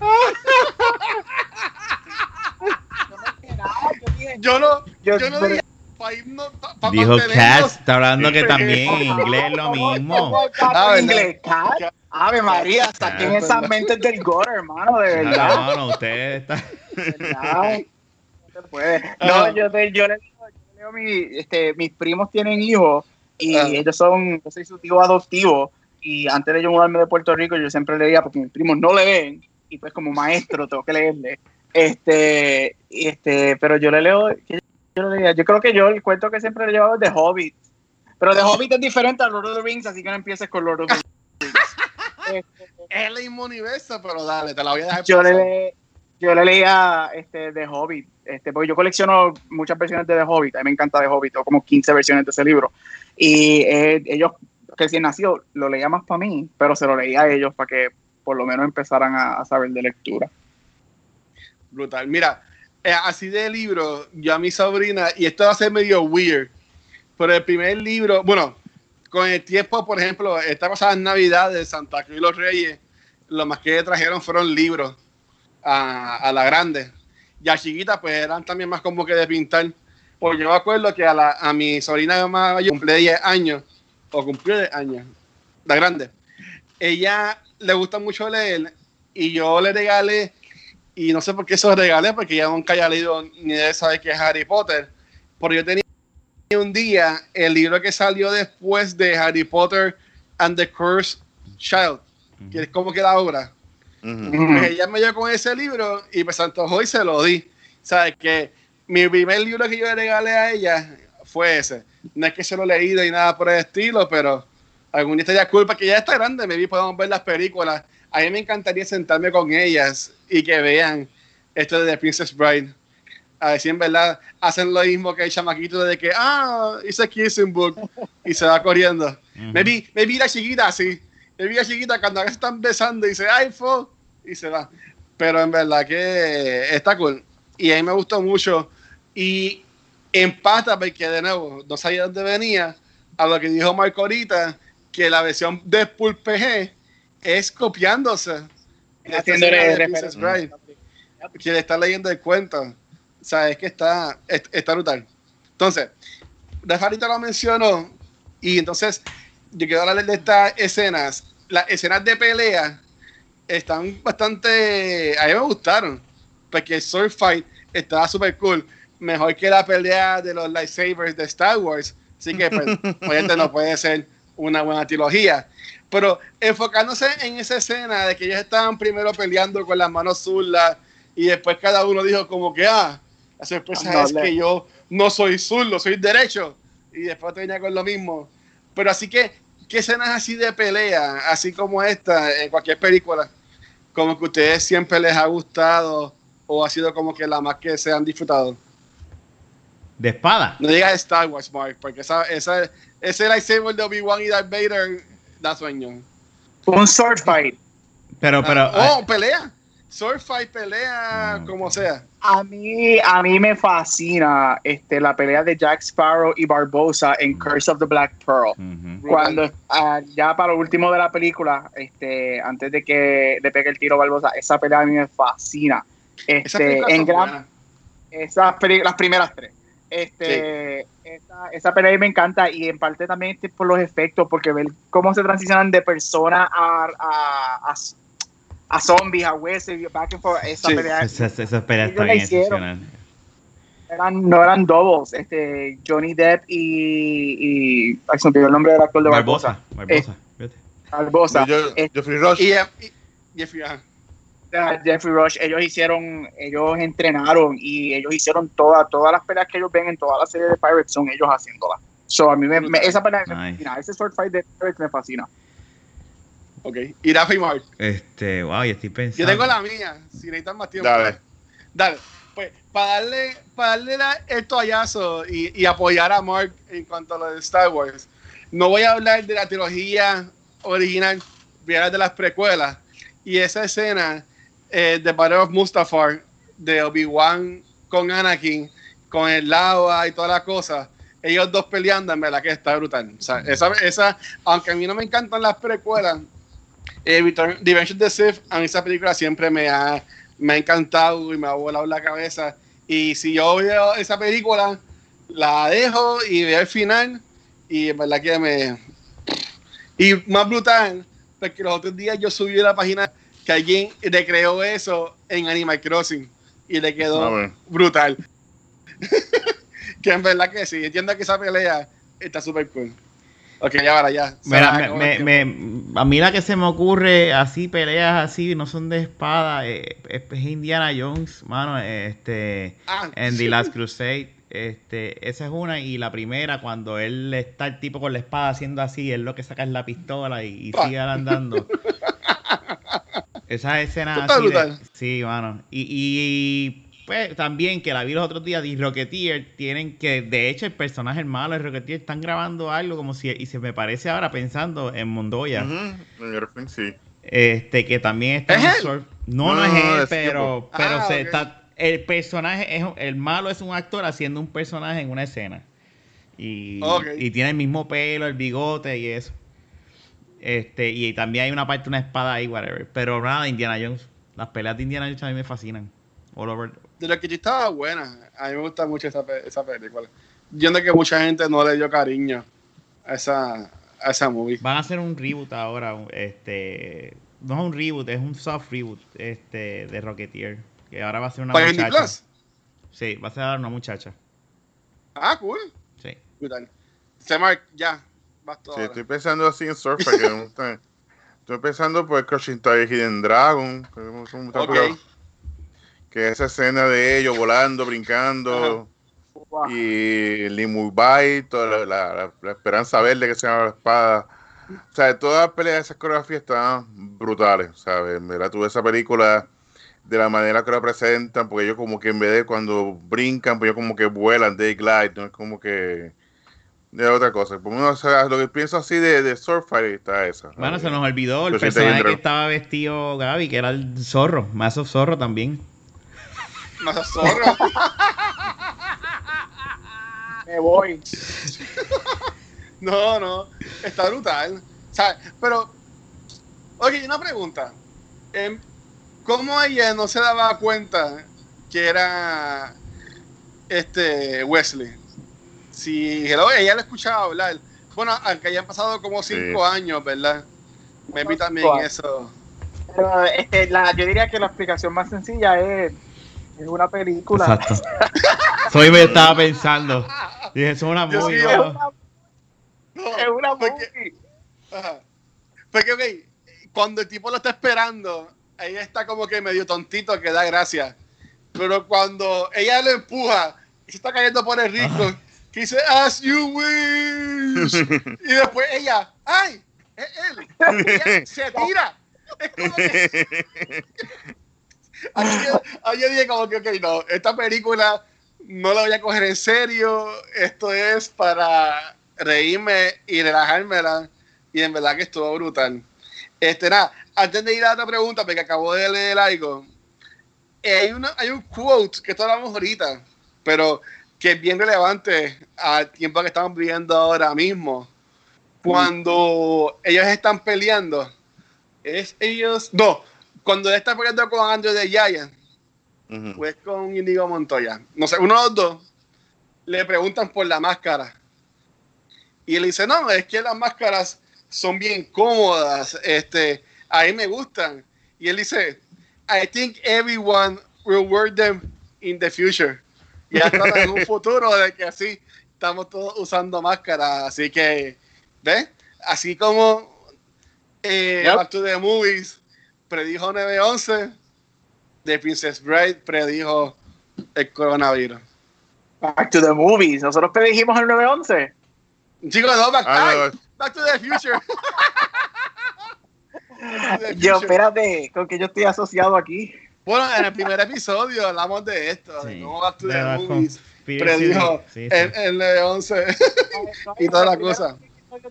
Yo no, Yo- yo no pero- dije pa' irnos- pa- pa Dijo Cat, está hablando que también en inglés es lo mismo. Ah, en inglés, cat. Ave María, saquen esas mentes del gore, hermano, de verdad. No, no, usted está. No se puede. No, yo, te- yo le digo, yo le digo a mi, este, mis primos tienen hijos y Ajá. ellos son, yo soy su tío adoptivo y antes de yo mudarme de Puerto Rico yo siempre leía porque mis primos no leen y pues como maestro tengo que leerle. Este, este, pero yo le leo, ¿qué yo le leía? Yo creo que yo el cuento que siempre le llevaba es de Hobbit. Pero de Hobbit es diferente a Lord of the Rings, así que no empieces con Lord of the Rings. Es el mismo universo, pero dale, te la voy a dejar yo le, yo le leía este, de Hobbit, este, porque yo colecciono muchas versiones de The Hobbit, a mí me encanta The Hobbit, tengo como 15 versiones de ese libro. Y eh, ellos, recién nacido, lo leía más para mí, pero se lo leía a ellos para que por lo menos empezaran a, a saber de lectura. Brutal. Mira, eh, así de libro, yo a mi sobrina, y esto va a ser medio weird, pero el primer libro, bueno, con el tiempo, por ejemplo, esta pasada Navidad de Santa Cruz y los Reyes, lo más que trajeron fueron libros a, la grande. Y a chiquita, pues eran también más como que de pintar. Pues yo me acuerdo que a, la, a mi sobrina mayor cumple 10 años, o cumplió 10 años, la grande. Ella le gusta mucho leer y yo le regalé y no sé por qué eso regalé, porque ya nunca haya leído ni de saber qué es Harry Potter. Pero yo tenía un día el libro que salió después de Harry Potter and the Cursed Child, que es como que la obra. Pues ella me dio con ese libro y me se antojó y se lo di. Sabes que mi primer libro que yo le regalé a ella fue ese. No es que se lo he leído y nada por el estilo, pero algún día estaría culpa que ya está grande, me vi podemos ver las películas. A mí me encantaría sentarme con ellas y que vean esto de The Princess Bride. A ver si en verdad hacen lo mismo que el chamaquito de que, ah, hice kissing book y se va corriendo. Me vi, me vi la chiquita así. Me vi la chiquita cuando ahora se están besando y dice, ay, fo, y se va. Pero en verdad que está cool. Y a mí me gustó mucho. Y empata porque, de nuevo, no sabía dónde venía a lo que dijo Marco ahorita, que la versión de PG es copiándose. Haciéndole de. Princess Bride que le está leyendo el cuento. O sea, es que está, es- está brutal. Entonces, Rafa ahorita lo mencionó y entonces yo quiero hablar de estas escenas. las escenas de pelea están bastante. A mí me gustaron. Porque el sword fight estaba súper cool. Mejor que la pelea de los lightsabers de Star Wars. Así que, pues, obviamente no puede ser una buena trilogía. Pero enfocándose en esa escena de que ellos estaban primero peleando con las manos zurdas y después cada uno dijo como que, ah, la sorpresa No, es le- que yo no soy zurdo, soy derecho. Y después tenía con lo mismo. Pero así que, ¿qué escenas así de pelea, así como esta, en cualquier película, como que a ustedes siempre les ha gustado o ha sido como que la más que se han disfrutado? De espada. No digas Star Wars, Mark, porque esa, esa, ese lightsaber de Obi-Wan y Darth Vader da sueño. Un sword fight. Pero, pero. Ah, oh, pelea. Sword fight, pelea, Mm, como sea. A mí, a mí me fascina este, la pelea de Jack Sparrow y Barbosa en Curse of the Black Pearl. Cuando ah, ya para lo último de la película, este, antes de que le pegue el tiro a Barbosa, esa pelea a mí me fascina. Este, en gran, esas las primeras tres. Este, esa, esa pelea a mí me encanta y en parte también este, por los efectos, porque ver cómo se transicionan de persona a, a, a, a zombies, a huesos, back and forth. Esa Sí, pelea Esa, esa- pelea está bien hicieron. excepcional. eran, no eran doubles, este, Johnny Depp y, y ay, se me olvidó el nombre del actor de Barbosa. Barbosa. Barbosa. Yo- Eh, Jeffrey Rush. Y, y- Jeffrey, Rush, ellos hicieron, ellos entrenaron y ellos hicieron todas, todas las peleas que ellos ven en toda la serie de Pirates son ellos haciéndolas. So, a mí me, me- esa pelea me Nice. fascina, ese sword fight de Pirates me fascina. Ok. Y Mark. Este, wow, yo estoy pensando. Yo tengo la mía, si necesitan más tiempo. Dale. Dale. Pues, para darle, para darle la- el toallazo y, y apoyar a Mark en cuanto a lo de Star Wars, no voy a hablar de la trilogía original, voy a hablar de las precuelas. Y esa escena eh, de Battle of Mustafar, de Obi-Wan con Anakin, con el lava y toda la cosa, ellos dos peleando, en verdad que está brutal. O sea, esa, esa, aunque a mí no me encantan las precuelas, eh, Return- The Revenge of the Sith, a mí esa película siempre me ha, me ha encantado y me ha volado la cabeza. Y si yo veo esa película, la dejo y veo el final y en verdad que me... Y más brutal, porque los otros días yo subí a la página que alguien recreó eso en Animal Crossing y le quedó Ah, brutal. que en verdad que sí, entiendo que esa pelea está súper cool. Ok, ya. Se Mira, me me- me- a mí la que se me ocurre así, peleas así, no son de espada, eh, es, Indiana Jones, mano, este, Ah, en sí. The Last Crusade, este, esa es una, y la primera, cuando él está el tipo con la espada haciendo así, él lo que saca es la pistola y, sigue andando. Esas escenas así de- sí, mano. Y, y, pues también que la vi los otros días, The Rocketeer, tienen que, de hecho, el personaje el malo de Rocketeer están grabando algo como si, y se me parece ahora pensando en sí. este, que también está ¿Es en él? No, no, No, es no, él, es pero, tipo. pero Ah, se está, el personaje es, el malo es un actor haciendo un personaje en una escena. Y, y tiene el mismo pelo, el bigote y eso. Este, y también hay una parte, una espada ahí, whatever. Pero nada, Indiana Jones. Las peleas de Indiana Jones a mí me fascinan. All over. De lo que yo estaba buena. A mí me gusta mucho esa, esa película. Yo que mucha gente no le dio cariño a esa, a esa movie. Van a hacer un reboot ahora. Este, no es un reboot, es un soft reboot este, de Rocketeer. Que ahora va a ser una ¿Para muchacha. Plus? Sí, va a ser ahora una muchacha. Ah, cool. Sí. Se Mark, ya. Sí, ahora. estoy pensando así en Surfer. que me gusta. Estoy pensando por Crushing Tiger Hidden Dragon. Que, me gusta. Que esa escena de ellos volando, brincando. Wow. Y Limur Bite, toda la, la- la- la esperanza verde que se llama la espada. O sea, todas las peleas de esas coreografías están brutales, ¿sabes? Verdad, tuve esa película de la manera que la presentan, porque ellos como que en vez de cuando brincan, pues ellos como que vuelan, they glide, no es como que de otra cosa. Por uno, o sea, lo que pienso así de, de Swordfighter está esa. Bueno, se nos olvidó el Yo personaje que estaba vestido Gaby, que era el zorro. Más of zorro también. Más a zorro. Me voy. no, no. Está brutal. O sea, pero. Oye, una pregunta. Em, ¿Cómo ella no se daba cuenta que era este Wesley? Si hello, ella lo escuchaba hablar. Bueno, aunque hayan pasado como cinco años, ¿verdad? Maybe también Wow. eso. Pero, este, la, yo diría que la explicación más sencilla es, es una película. Exacto. Soy me estaba pensando. Dije, eso es una movie. Es ¿no? una, No, es una porque- movie. Ajá. Porque, ok, cuando el tipo lo está esperando, ella está como que medio tontito que da gracia. Pero cuando ella lo empuja y se está cayendo por el rico, que dice, as you wish. y después ella, ¡ay! Es él. Y ella se tira. Es como que. Ahí yo, dije, como que, ok, no, esta película no la voy a coger en serio. Esto es para reírme y relajármela. Y en verdad que estuvo brutal. Este, nada, antes de ir a otra pregunta, porque acabo de leer algo, eh, hay, una, hay un quote que esto hablamos ahorita, pero que es bien relevante al tiempo que estamos viviendo ahora mismo. Cuando ellos están peleando, es ellos, no, cuando él está peleando con Andrew de Giant, pues con Indigo Montoya. No sé, uno de los dos le preguntan por la máscara. Y él dice, no, es que las máscaras son bien cómodas, este, a mí me gustan. Y él dice, I think everyone will wear them in the future. Y hasta en un futuro de que así estamos todos usando máscaras. Así que, ¿ves? Así como eh, Yep. Back to the Movies predijo 9-11, The Princess Bride predijo el coronavirus. Back to the movies. Nosotros predijimos el 911. Chicos, no, back, Ah, no. back to the Future. Back to the Yo, Future. espérate, con que yo estoy asociado aquí. Bueno, en el primer episodio hablamos de esto, de Sí. cómo Back to De the Movies predijo Sí, sí. el, el 9-11 y toda la cosa.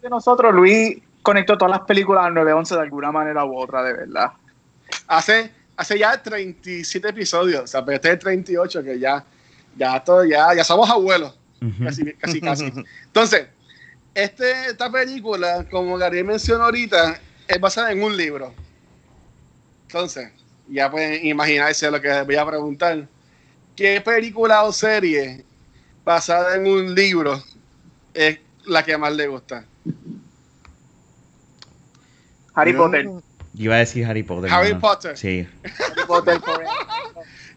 De nosotros, Luis conectó todas las películas al 911 de alguna manera u otra, de verdad. Hace, hace ya 37 episodios, o sea, pero este es el 38, que ya, ya, todo, ya, ya somos abuelos. Casi, casi, casi. Entonces, este, esta película, como Gabriel mencionó ahorita, es basada en un libro. Entonces, ya pueden imaginarse lo que voy a preguntar. ¿Qué película o serie basada en un libro es la que más le gusta? Harry Potter. Yo iba a decir Harry Potter. Harry mano. Potter. Sí. Harry Potter.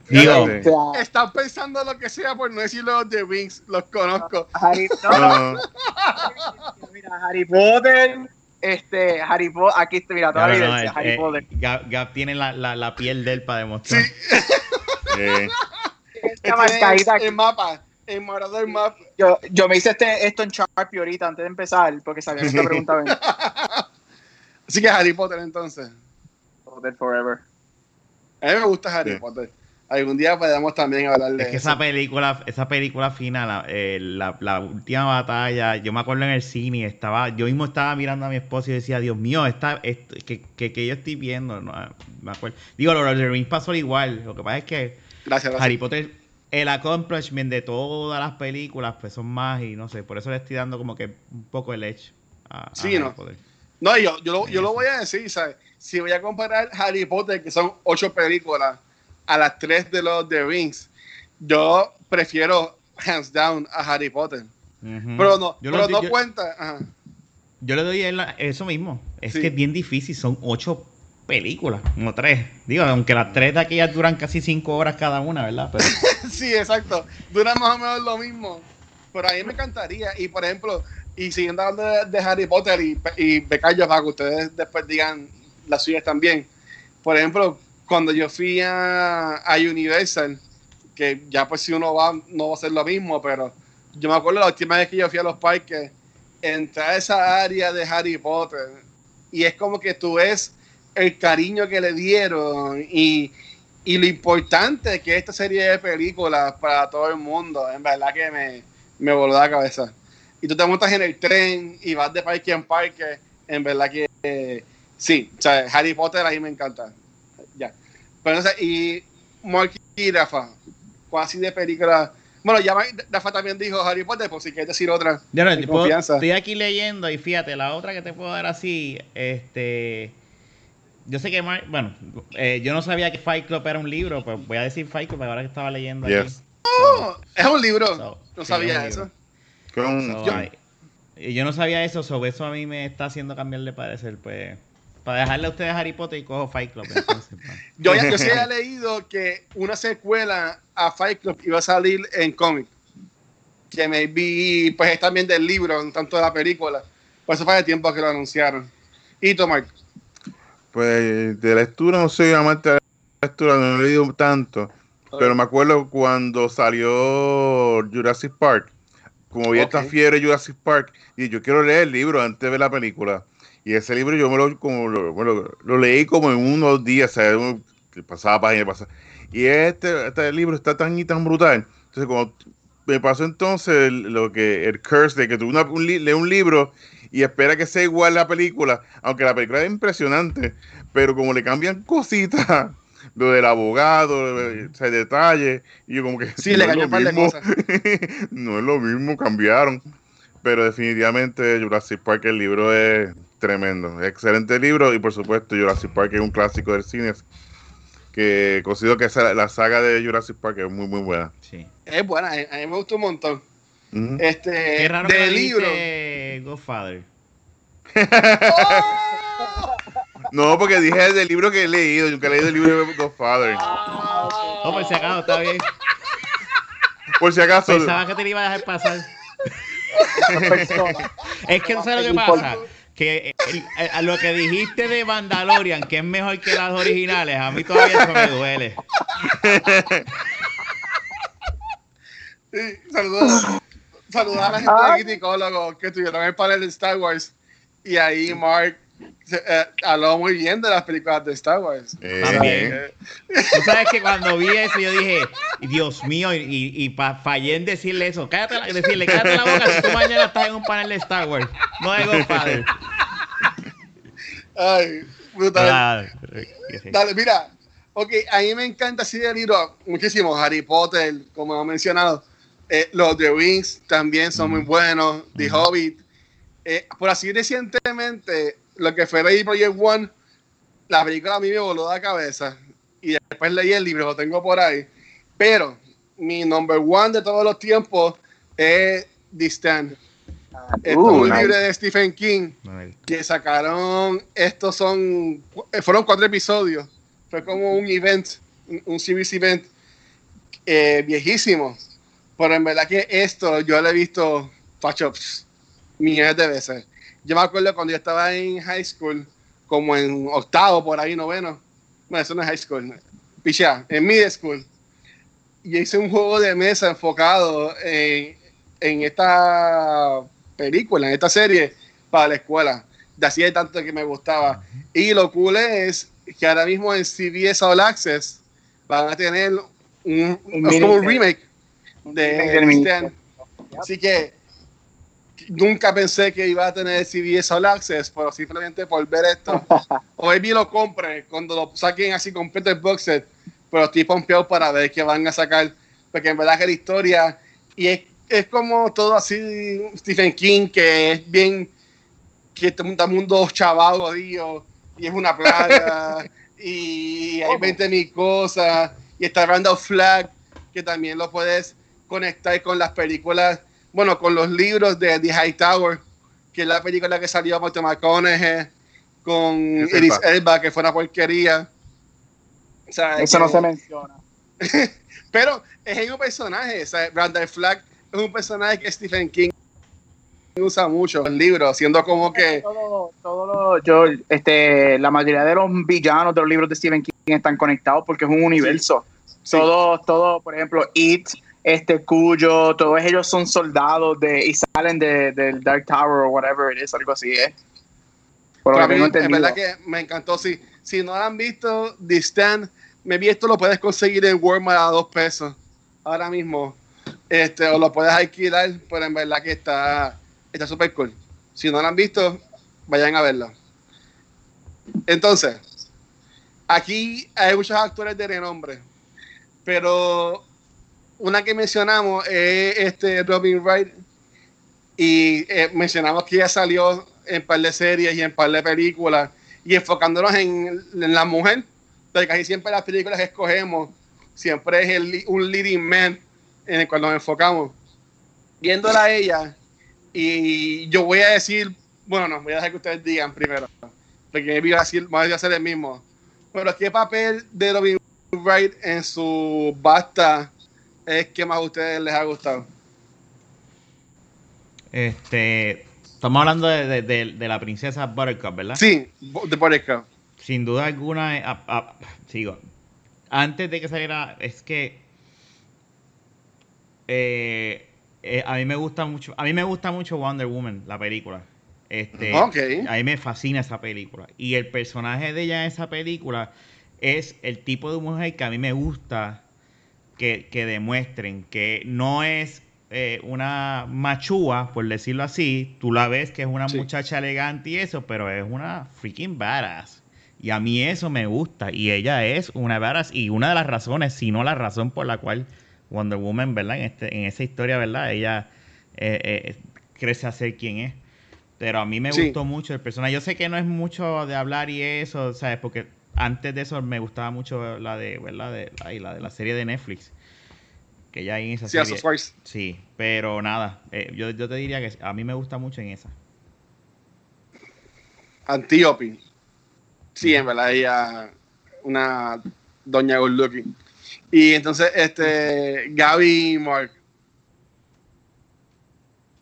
Digo, Sí. O sea, Están pensando lo que sea por no decir los de Wings, los conozco. Harry, no, no, mira, Harry Potter, este, Harry Potter, aquí está, mira, toda la no, evidencia, eh, Harry eh, Potter. Gab, Gab tiene la, la, la piel de él para Sí, demostrar. Eh, Esta marcadita el, el mapa, el marcador del mapa. Yo, yo me hice este, esto en Sharpie ahorita antes de empezar, porque sabía que esta pregunta venía. Así que Harry Potter entonces. Potter forever. A mí me gusta Harry Sí. Potter. Algún día podemos también hablar de Es que eso. esa película, esa película final, la, eh, la, la última batalla, yo me acuerdo en el cine, estaba, yo mismo estaba mirando a mi esposo y decía, Dios mío, esta, esto- que, que, que yo estoy viendo, no, me acuerdo. Digo, Lord of the Rings pasó igual, lo que pasa es que Gracias, gracias. Harry Potter, el accomplishment de todas las películas, pues son más y no sé, por eso le estoy dando como que un poco el edge a, a Sí, Harry ¿no? Potter. No, yo, yo, lo, yo lo voy a decir, ¿sabes? Si voy a comparar Harry Potter, que son ocho películas, a las tres de los de Rings, yo prefiero hands down a Harry Potter. Pero no, Yo pero lo- no yo- cuenta. Ajá. Yo le doy eso mismo. Es Sí. que es bien difícil, son ocho películas, no tres. Digo, aunque las tres de aquellas duran casi cinco horas cada una, ¿verdad? Pero Sí, exacto. Dura más o menos lo mismo. Pero a mí me encantaría. Y por ejemplo, y siguiendo hablando de, Harry Potter y, y Becayo, para que ustedes después digan las suyas también. Por ejemplo, cuando yo fui a, Universal, que ya pues si uno va, no va a ser lo mismo, pero yo me acuerdo la última vez que yo fui a los parques, entrar a esa área de Harry Potter y es como que tú ves el cariño que le dieron y, y lo importante que esta serie de películas para todo el mundo, en verdad que me, me voló la cabeza. Y tú te montas en el tren y vas de parque en parque, en verdad que eh, sí, o sea, Harry Potter ahí me encanta. Ya. Pero no sé, y Mark y Rafa, así de película. Bueno, ya Rafa también dijo Harry Potter, por si quieres decir otra. yo no, puedo- estoy aquí leyendo y fíjate, la otra que te puedo dar así, este, yo sé que, Mar- bueno, eh, yo no sabía que Fight Club era un libro, pero voy a decir Fight Club ahora que estaba leyendo aquí. Yes. Oh, es un libro. So, no sí, sabía es eso. Con- So, Yo- ay, y yo no sabía eso, sobre eso a mí me está haciendo cambiar de parecer, pues. Para dejarle a ustedes Harry Potter y cojo Fight Club. entonces, pa. Yo, ya, yo sí había leído que una secuela a Fight Club iba a salir en cómic. Que me vi, pues es también del libro, no tanto de la película. Por eso fue de tiempo que lo anunciaron. Y Tomar, Pues de lectura no soy amante de la lectura, no he leído tanto. Pero me acuerdo cuando salió Jurassic Park. Como vi esta Ok. fiebre Jurassic Park, y yo quiero leer el libro antes de ver la película. Y ese libro yo me lo, como lo, me lo- lo leí como en unos días, o sea, pasaba página, pasaba. Y este, este libro está tan y tan brutal. Entonces, cuando me pasó entonces el- lo que el curse de que tú una- un, li- lee un libro y espera que sea igual la película, aunque la película es impresionante, pero como le cambian cositas, lo del abogado, eh, o sea, detalles, y yo como que Sí, le es cambió lo un par de mismo. cosas. no es lo mismo, cambiaron. Pero definitivamente Jurassic Park, el libro es tremendo. Excelente libro y por supuesto Jurassic Park es un clásico del cine. Que considero que esa- la saga de Jurassic Park es muy muy buena. Sí. es buena, a a mí me gustó un montón. Este, Qué raro que del no libro. Godfather. No, porque dije del libro que he leído, yo que he leído el libro de Godfather. No, por si acaso, está bien. Por si acaso. Pensaba que te lo iba a dejar pasar. Es que tú sabes lo que pasa. Que el- lo que dijiste de Mandalorian, que es mejor que las originales, a mí todavía eso me duele. Sí, saludos, saludos a la gente de Criticólogos que tuvieron el panel de Star Wars. Y ahí Mark eh, habló muy bien de las películas de Star Wars. Eh, También. eh, Tú sabes que cuando vi eso, yo dije, Dios mío, y, y pa- fallé en decirle eso. Cállate la, decirle, cállate la boca si tú mañana estás en un panel de Star Wars. No de Godfather. Ay, brutal. Ah, sí. Dale, mira. Ok, a mí me encanta así de libro muchísimo. Harry Potter, como he mencionado. Eh, los The Rings también son muy buenos. The Hobbit. Eh, por así recientemente, lo que fue Ready Project One, la película a mí me voló la cabeza. Y después leí el libro, lo tengo por ahí. Pero mi number one de todos los tiempos es The Stand. Esto es Uh, un nice. libro de Stephen King que sacaron, estos son, eh, fueron cuatro episodios, fue como un event, un, series event eh, viejísimo, pero en verdad que esto yo lo he visto, pss, millones de veces. Yo me acuerdo cuando yo estaba en high school, como en octavo, por ahí, noveno, bueno, eso no es high school, pichá, en middle school, y hice un juego de mesa enfocado en, en esta película, en esta serie, para la escuela. De así de tanto que me gustaba. Y lo cool es que ahora mismo en CBS All Access van a tener un, Un un remake de Stan. Así que nunca pensé que iba a tener CBS All Access, pero simplemente por ver esto. o maybe lo compre cuando lo saquen así completo el box set, pero estoy pompeado para ver qué van a sacar, porque en verdad que la historia, y es, es como todo así Stephen King, que es bien, que este mundo- mundo chaval, jodido, y es una plaga, y hay 20 mil cosas, y está Randall Flag, que también lo puedes conectar con las películas, bueno, con los libros de The High Tower, que es la película que salió Matthew McConaughey con Esa Iris está. Elba, que fue una porquería. O sea, Eso que- no se menciona. Pero es el mismo personaje. O sea, Randall Flagg es un personaje que Stephen King usa mucho en el libro, siendo como que Todo, todo lo- yo, este, la mayoría de los villanos de los libros de Stephen King están conectados porque es un universo. Sí. Todo, todo, por ejemplo, It, este Cuyo, todos ellos son soldados de y salen de- del Dark Tower o whatever it is, algo así, ¿eh? Por lo que mí, tengo en entendido. verdad que me encantó. Si, si no lo han visto, The Stand, me vi esto lo puedes conseguir en Walmart a dos pesos ahora mismo. Este, o lo puedes alquilar, pero en verdad que está está súper cool. Si no lo han visto, vayan a verlo. Entonces, aquí hay muchos actores de renombre, pero una que mencionamos es este Robin Wright y eh, mencionamos que ya salió en par de series y en par de películas y enfocándonos en, la mujer, porque casi siempre las películas que escogemos siempre es el, un leading man en el cual nos enfocamos. Viéndola a ella, y yo voy a decir, bueno, no, voy a dejar que ustedes digan primero. porque iba a ser, va a ser el mismo. Pero ¿qué papel de Robin Wright en su basta es que más a ustedes les ha gustado? Este, estamos hablando de, de- de- de la princesa Buttercup, ¿verdad? Sí, de Buttercup. Sin duda alguna, eh, a- a- sigo. Antes de que saliera, es que eh, eh, a mí me gusta mucho, a mí me gusta mucho Wonder Woman, la película. Este, Ok. A mí me fascina esa película. Y el personaje de ella en esa película es el tipo de mujer que a mí me gusta que, que demuestren que no es eh, una machúa, por decirlo así. Tú la ves que es una Sí. muchacha elegante y eso, pero es una freaking badass. Y a mí eso me gusta. Y ella es una badass. Y una de las razones, si no la razón por la cual Wonder Woman, ¿verdad? En, este, en esa historia, ¿verdad? Ella eh, eh, crece a ser quien es. Pero a mí me Sí. gustó mucho el personaje. Yo sé que no es mucho de hablar y eso, ¿sabes? Porque antes de eso me gustaba mucho la de, ¿verdad? De, ay, la de la serie de Netflix. Que ya en esa Sí, serie. Cards. Sí, pero nada. eh, yo, yo te diría que a mí me gusta mucho en esa. Antiope. Sí, en verdad ella una doña good looking. Y entonces, este, Gaby y Mark.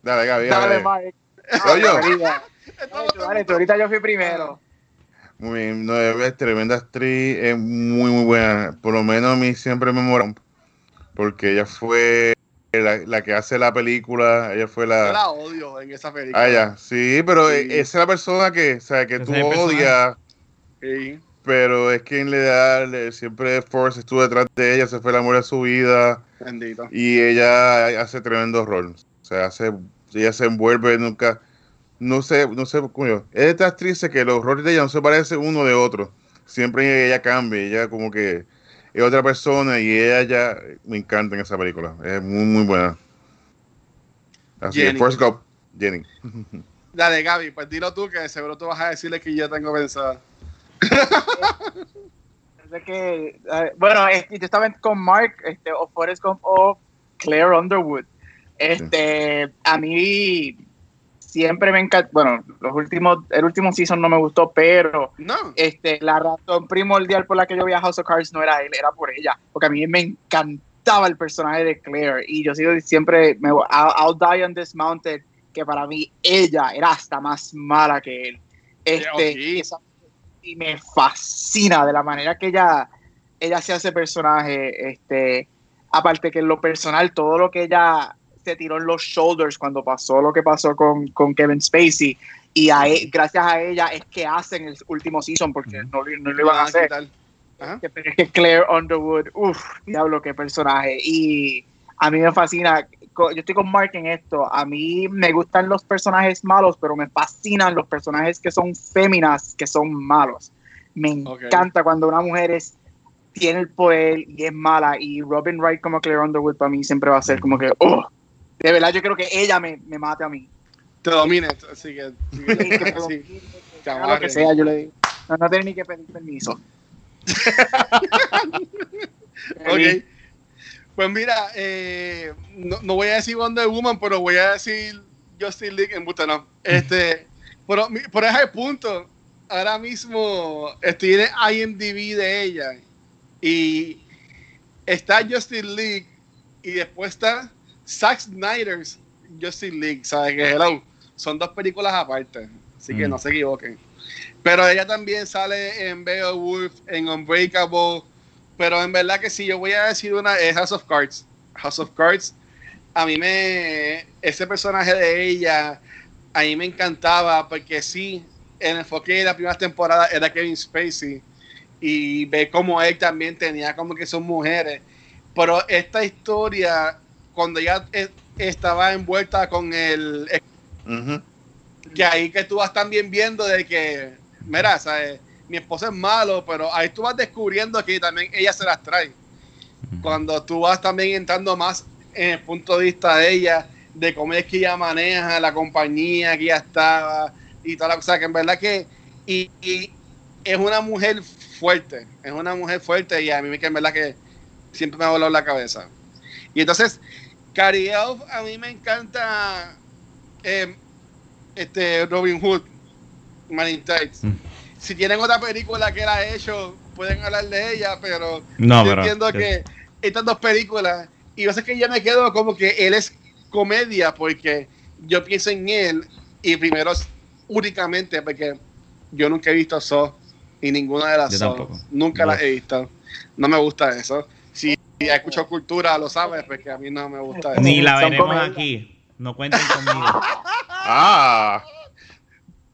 Dale, Gaby, Dale, tú, dale, tú, ahorita yo fui primero. Muy bien, Nueve, tremenda actriz, es muy, muy buena. Por lo menos a mí siempre me mola porque ella fue la, la que hace la película, ella fue Yo la... la odio en esa película. Ah, ya, sí, pero Sí. esa es la persona que, o sea, que tú es odias, Sí. pero es quien le da, le- siempre Force estuvo detrás de ella, se fue el amor de su vida Bendito. y ella hace tremendo rol. O sea, hace, ella se envuelve nunca, no sé, no sé, coño, es de esta actriz que los roles de ella no se parecen uno de otro. Siempre ella cambia, ella como que es otra persona y ella ya me encanta en esa película. Es muy, muy buena. Así es, Jenny. Forrest Gump, Jenny. Dale, Gaby, pues dilo tú que seguro tú vas a decirle que yo tengo pensado. Es que, eh, bueno, es que yo estaba con Mark, este, o Forrest Gump o Claire Underwood. Este, a mí siempre me encanta, bueno, los últimos, el último season no me gustó, pero No. este, la razón primordial por la que yo vi a House of Cards no era él, era por ella, porque a mí me encantaba el personaje de Claire y yo sigo siempre, me, I'll, I'll die on this mountain, que para mí ella era hasta más mala que él. Este, esa- y me fascina de la manera que ella, ella se hace personaje, este, aparte que en lo personal, todo lo que ella se tiró en los shoulders cuando pasó lo que pasó con, con Kevin Spacey, y a e- gracias a ella es que hacen el último season, porque no, no lo iban a hacer. Ajá. Que- Pero es que Claire Underwood, uff, diablo, qué personaje. Y a mí me fascina, yo estoy con Mark en esto, a mí me gustan los personajes malos, pero me fascinan los personajes que son féminas, que son malos. Me encanta cuando una mujer es tiene el poder y es mala y Robin Wright como Claire Underwood para mí siempre va a ser como que, oh, de verdad yo creo que ella me, me mate a mí. Te domine, así que. Sí, lo que sea, yo le digo. No, no tiene ni que pedir permiso. Ok. Pues mira, eh, no, no voy a decir Wonder Woman, pero voy a decir Justin League en Buta, no. Este, pero por ese punto, ahora mismo estoy en el IMDb de ella y está Justin League y después está Zack Snyder's Justin League, ¿sabes? Que hello, son dos películas aparte, así que Mm. no se equivoquen. Pero ella también sale en Beowulf, en Unbreakable, pero en verdad que si yo voy a decir una es House of Cards. House of Cards, a mí me. Ese personaje de ella, a mí me encantaba porque sí, el enfoque de la primera temporada era Kevin Spacey y ve cómo él también tenía como que son mujeres. Pero esta historia, cuando ella eh, estaba envuelta con el. Que ahí que tú vas también viendo de que, mira, ¿sabes? mi esposo es malo, pero ahí tú vas descubriendo que también ella se las trae cuando tú vas también entrando más en el punto de vista de ella, de cómo es que ella maneja la compañía que ella estaba y toda la cosa, que en verdad que y, y es una mujer fuerte, es una mujer fuerte y a mí que en verdad que siempre me ha volado la cabeza. Y entonces, Carrie Elf, a mí me encanta eh, este Robin Hood, Man in Tights. Mm. si tienen otra película que él ha hecho, pueden hablar de ella, pero No, yo pero- entiendo que estas dos películas, y yo sé que yo me quedo como que él es comedia, porque yo pienso en él, y primero únicamente porque yo nunca he visto Saw, y ninguna de las Saw, nunca No. las he visto. No me gusta eso. Si has escuchado cultura, lo sabes, porque a mí no me gusta eso. Ni la veremos aquí. No cuenten conmigo. Ah,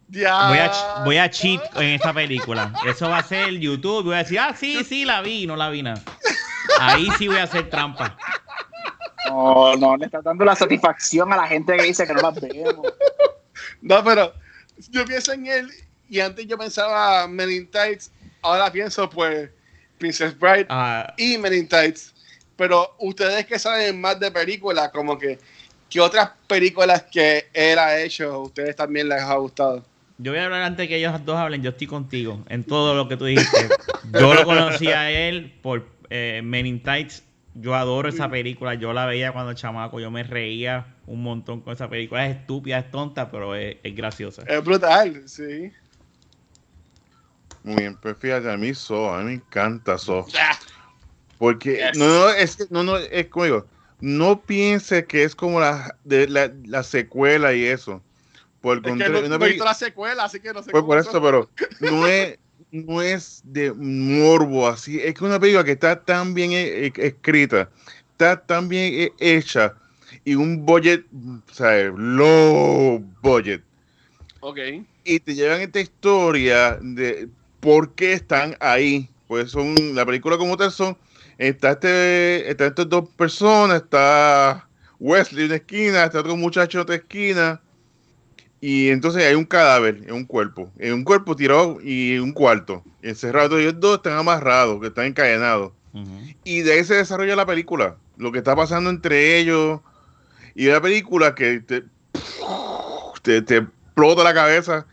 Ya. Voy a, voy a cheat en esta película. Eso va a ser YouTube. Voy a decir, ah, sí, sí, la vi, no la vi nada. Ahí sí voy a hacer trampa. No, no, le estás dando la satisfacción a la gente que dice que no las vemos. No, pero yo pienso en él y antes yo pensaba Men in Tights, ahora pienso pues Princess Bride Ah, y Men in Tights. Pero ustedes que saben más de películas, como que ¿qué otras películas que él ha hecho a ustedes también les ha gustado? yo voy a hablar antes que ellos dos hablen. Yo estoy contigo en todo lo que tú dijiste. Yo lo conocí a él por eh, Men in Tights. Yo adoro esa película. Yo la veía cuando chamaco. Yo me reía un montón con esa película. Es estúpida, es tonta, pero es, es graciosa. Es brutal, sí. muy bien, pues fíjate, a mí So, a mí me encanta So. Porque, Yes. no, no, es que, no, no, es como digo, no piense que es como la, de, la, la secuela y eso. Por el Es contrario, no, no he peli- visto la secuela, así que no sé Pues por son. eso, pero no es, no es de morbo así. Es que una película que está tan bien e- e- escrita, está tan bien e- hecha y un budget, o sea, low budget. Ok. Y te llevan esta historia de por qué están ahí. Pues son, la película como tal son, está este, está estas dos personas, está Wesley en una esquina, está otro muchacho en otra esquina. Y entonces hay un cadáver en un cuerpo, en un cuerpo tirado y un cuarto, encerrado. Ellos dos están amarrados, que están encadenados. Y de ahí se desarrolla la película, lo que está pasando entre ellos. Y la película que te, te, te explota la cabeza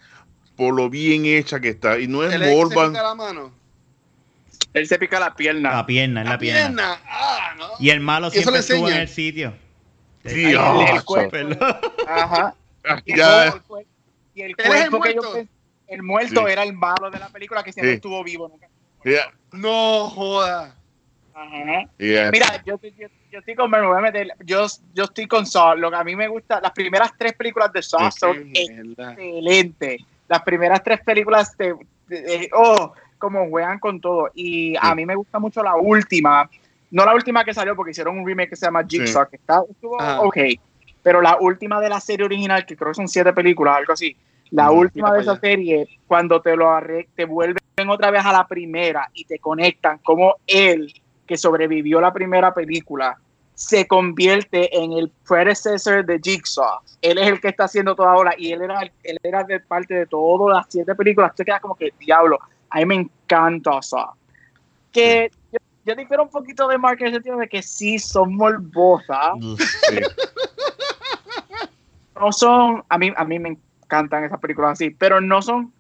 por lo bien hecha que está. Y no es morban. la mano. Él se pica la pierna. La pierna, es la pierna. pierna. Ah, no. Y el malo ¿Y eso siempre estuvo en el sitio. Sí, Ay, el cuerpo. Ajá. Y ya, el cuerpo- y el Él es el cuerpo que yo muerto. el muerto Sí. era el malo de la película que siempre Sí. estuvo vivo. Nunca. No joda. Ajá. ya. Mira, yo, estoy- yo, yo estoy con me voy a meter- yo, yo estoy con Saw. Lo que a mí me gusta, las primeras tres películas de Saw son excelentes. Las primeras tres películas de, de- de- oh, como juegan con todo. Y a mí me gusta mucho la última. No la última que salió porque hicieron un remake que se llama Jigsaw, que está, estuvo ok. Pero la última de la serie original, que creo que son siete películas, algo así. La última de esa serie, cuando te lo arre te vuelven otra vez a la primera y te conectan como él, que sobrevivió la primera película, se convierte en el predecessor de Jigsaw. Él es el que está haciendo toda ahora y él era, él era de parte de todas las siete películas. Te quedas como que, diablo, a mí me encanta Saw. Que yo, yo difiero un poquito de Mark en el sentido de que sí son morbosas. Sí. no son, a mí, a mí me encantan esas películas así, pero no son,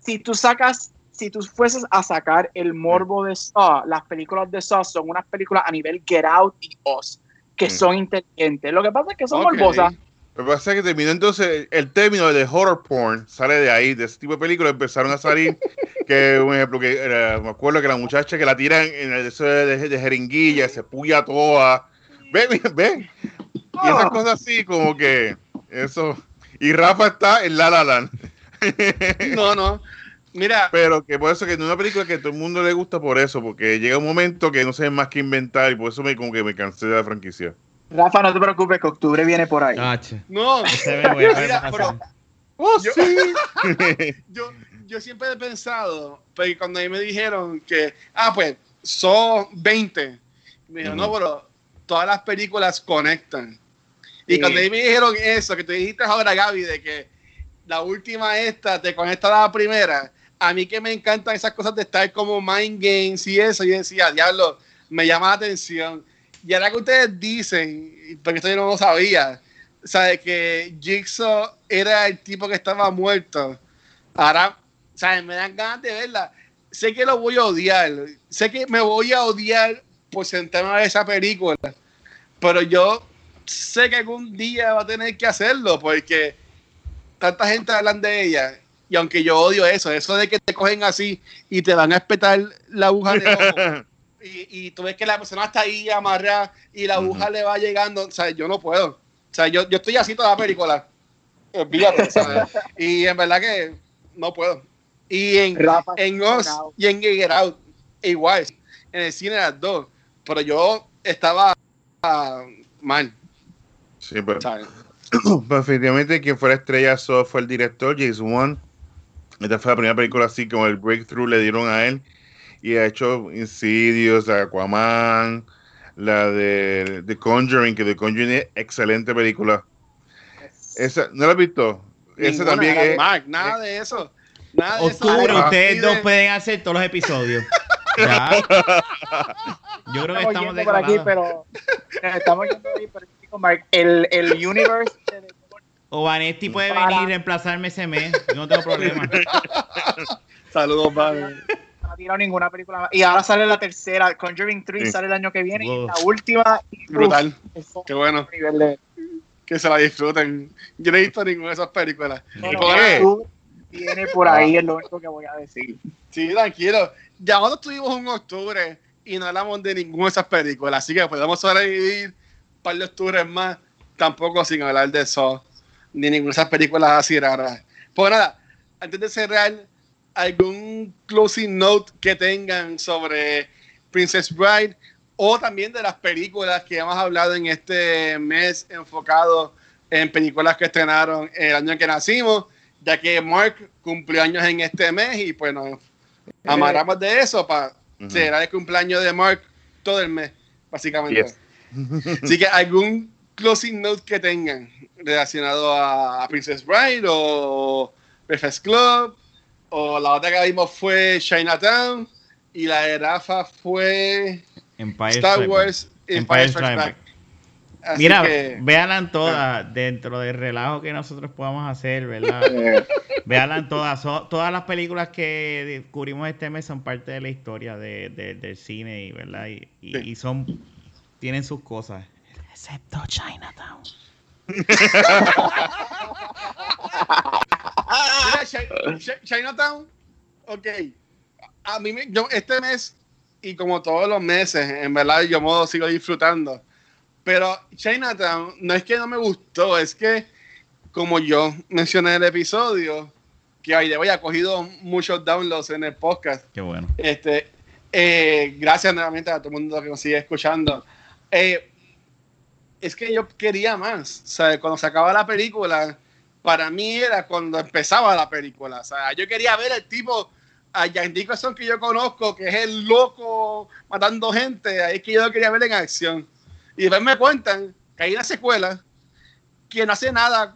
si tú sacas, si tú fueses a sacar el morbo de Saw, las películas de Saw son unas películas a nivel Get Out y Us, que Mm. son inteligentes. Lo que pasa es que son morbosas. Lo que pasa es que terminó entonces el término de horror porn, sale de ahí, de ese tipo de películas empezaron a salir, que un ejemplo, que era- me acuerdo que la muchacha que la tiran en el de, de, jeringuilla, se puya toda, ven, ven, y esas Ah. cosas así como que, eso, y Rafa está en La La Land, No, no. Mira, pero que por eso que es una película que a todo el mundo le gusta por eso, porque llega un momento que no sé más que inventar y por eso me como que me cansé de la franquicia. Rafa, no te preocupes, que octubre viene por ahí. Ah, no. Voy a ver Mira, vacaciones. ¡Oh, Yo- sí! yo, yo siempre he pensado, porque cuando a mí me dijeron que, ah, pues, son 20, me dijeron, Ujú. no, pero todas las películas conectan. Y Sí. cuando a mí me dijeron eso, que te dijiste ahora, Gaby, de que la última esta te conecta a la primera, a mí que me encantan esas cosas de estar como mind games y eso, yo decía, diablo, me llama la atención. Y ahora que ustedes dicen, porque esto yo no lo sabía, ¿sabes? Que Jigsaw era el tipo que estaba muerto. Ahora, ¿sabes? Me dan ganas de verla. Sé que lo voy a odiar. Sé que me voy a odiar por sentarme a ver esa película. Pero yo sé que algún día va a tener que hacerlo porque tanta gente hablan de ella. Y aunque yo odio eso, eso de que te cogen así y te van a espetar la aguja de ojo, y, y tú ves que la persona está ahí amarrada y la aguja le va llegando, o sea, yo no puedo. O sea, yo, yo estoy así toda la película. Olvídate, ¿sabes? Y en verdad que no puedo. Y en, Rafa, en Us y en Get Out, igual. En el cine las dos. Pero yo estaba ah, mal, Sí, pero, definitivamente quien fue la estrella so fue el director, James Wan. Esta fue la primera película así como el breakthrough le dieron a él. Y ha hecho Insidious, Aquaman, la de The Conjuring, que The Conjuring es excelente película. Esa, ¿No la has visto? Esa también es... Mark, nada de eso. Nada de. Octubre, ustedes de- dos pueden hacer todos los episodios. Ya. Yo creo que estamos yendo por aquí, pero eh, estamos yendo ahí, pero Mark, el, el universe de O Vanetti puede Para. venir y reemplazarme ese mes. Yo no tengo problema. Saludos, padre. No ha tirado ninguna película más. Y ahora sale la tercera, Conjuring 3 Sí. sale el año que viene, Wow. y la última. y, uf, Brutal. eso Qué bueno. un de- Que se la disfruten. Yo no he visto ninguna de esas películas. Bueno, qué? tú Viene por ahí, es lo único que voy a decir. Sí, tranquilo. Ya nosotros estuvimos en octubre y no hablamos de ninguna de esas películas, así que podemos sobrevivir un par de octubres más, tampoco sin hablar de eso, ni ninguna de esas películas así raras. Pues nada, antes de cerrar, algún closing note que tengan sobre Princess Bride o también de las películas que hemos hablado en este mes enfocado en películas que estrenaron el año en que nacimos, ya que Mark cumplió años en este mes y pues nos amarramos de eso para Ujú. celebrar el cumpleaños de Mark todo el mes, básicamente. Yes. Así que algún closing note que tengan relacionado a, a Princess Bride o Breakfast Club o la otra que vimos fue Chinatown y la de Rafa fue Empire Star Wars. Empire Empire Strikes Strikes Back. Así Mira, que, véanlas todas dentro del relajo que nosotros podamos hacer, ¿verdad? Eh, Véanlas todas. So- todas las películas que descubrimos este mes son parte de la historia de, de- del cine, y, ¿verdad? Y, y- Sí. y son tienen sus cosas. Excepto Chinatown. Mira, Chi- Chi- Chinatown, ok. A mí, me- yo, este mes, y como todos los meses, en verdad, yo modo sigo disfrutando. Pero Chinatown, no es que no me gustó, es que, como yo mencioné en el episodio, que ahí voy ha cogido muchos downloads en el podcast. Qué bueno. Este, eh, gracias nuevamente a todo el mundo que nos sigue escuchando. Eh, es que yo quería más. O sea, cuando se acaba la película, para mí era cuando empezaba la película. O sea, yo quería ver el tipo, a Jack Nicholson que yo conozco, que es el loco matando gente. Ahí es que yo lo quería ver en acción. Y después me cuentan que hay una secuela que no hace nada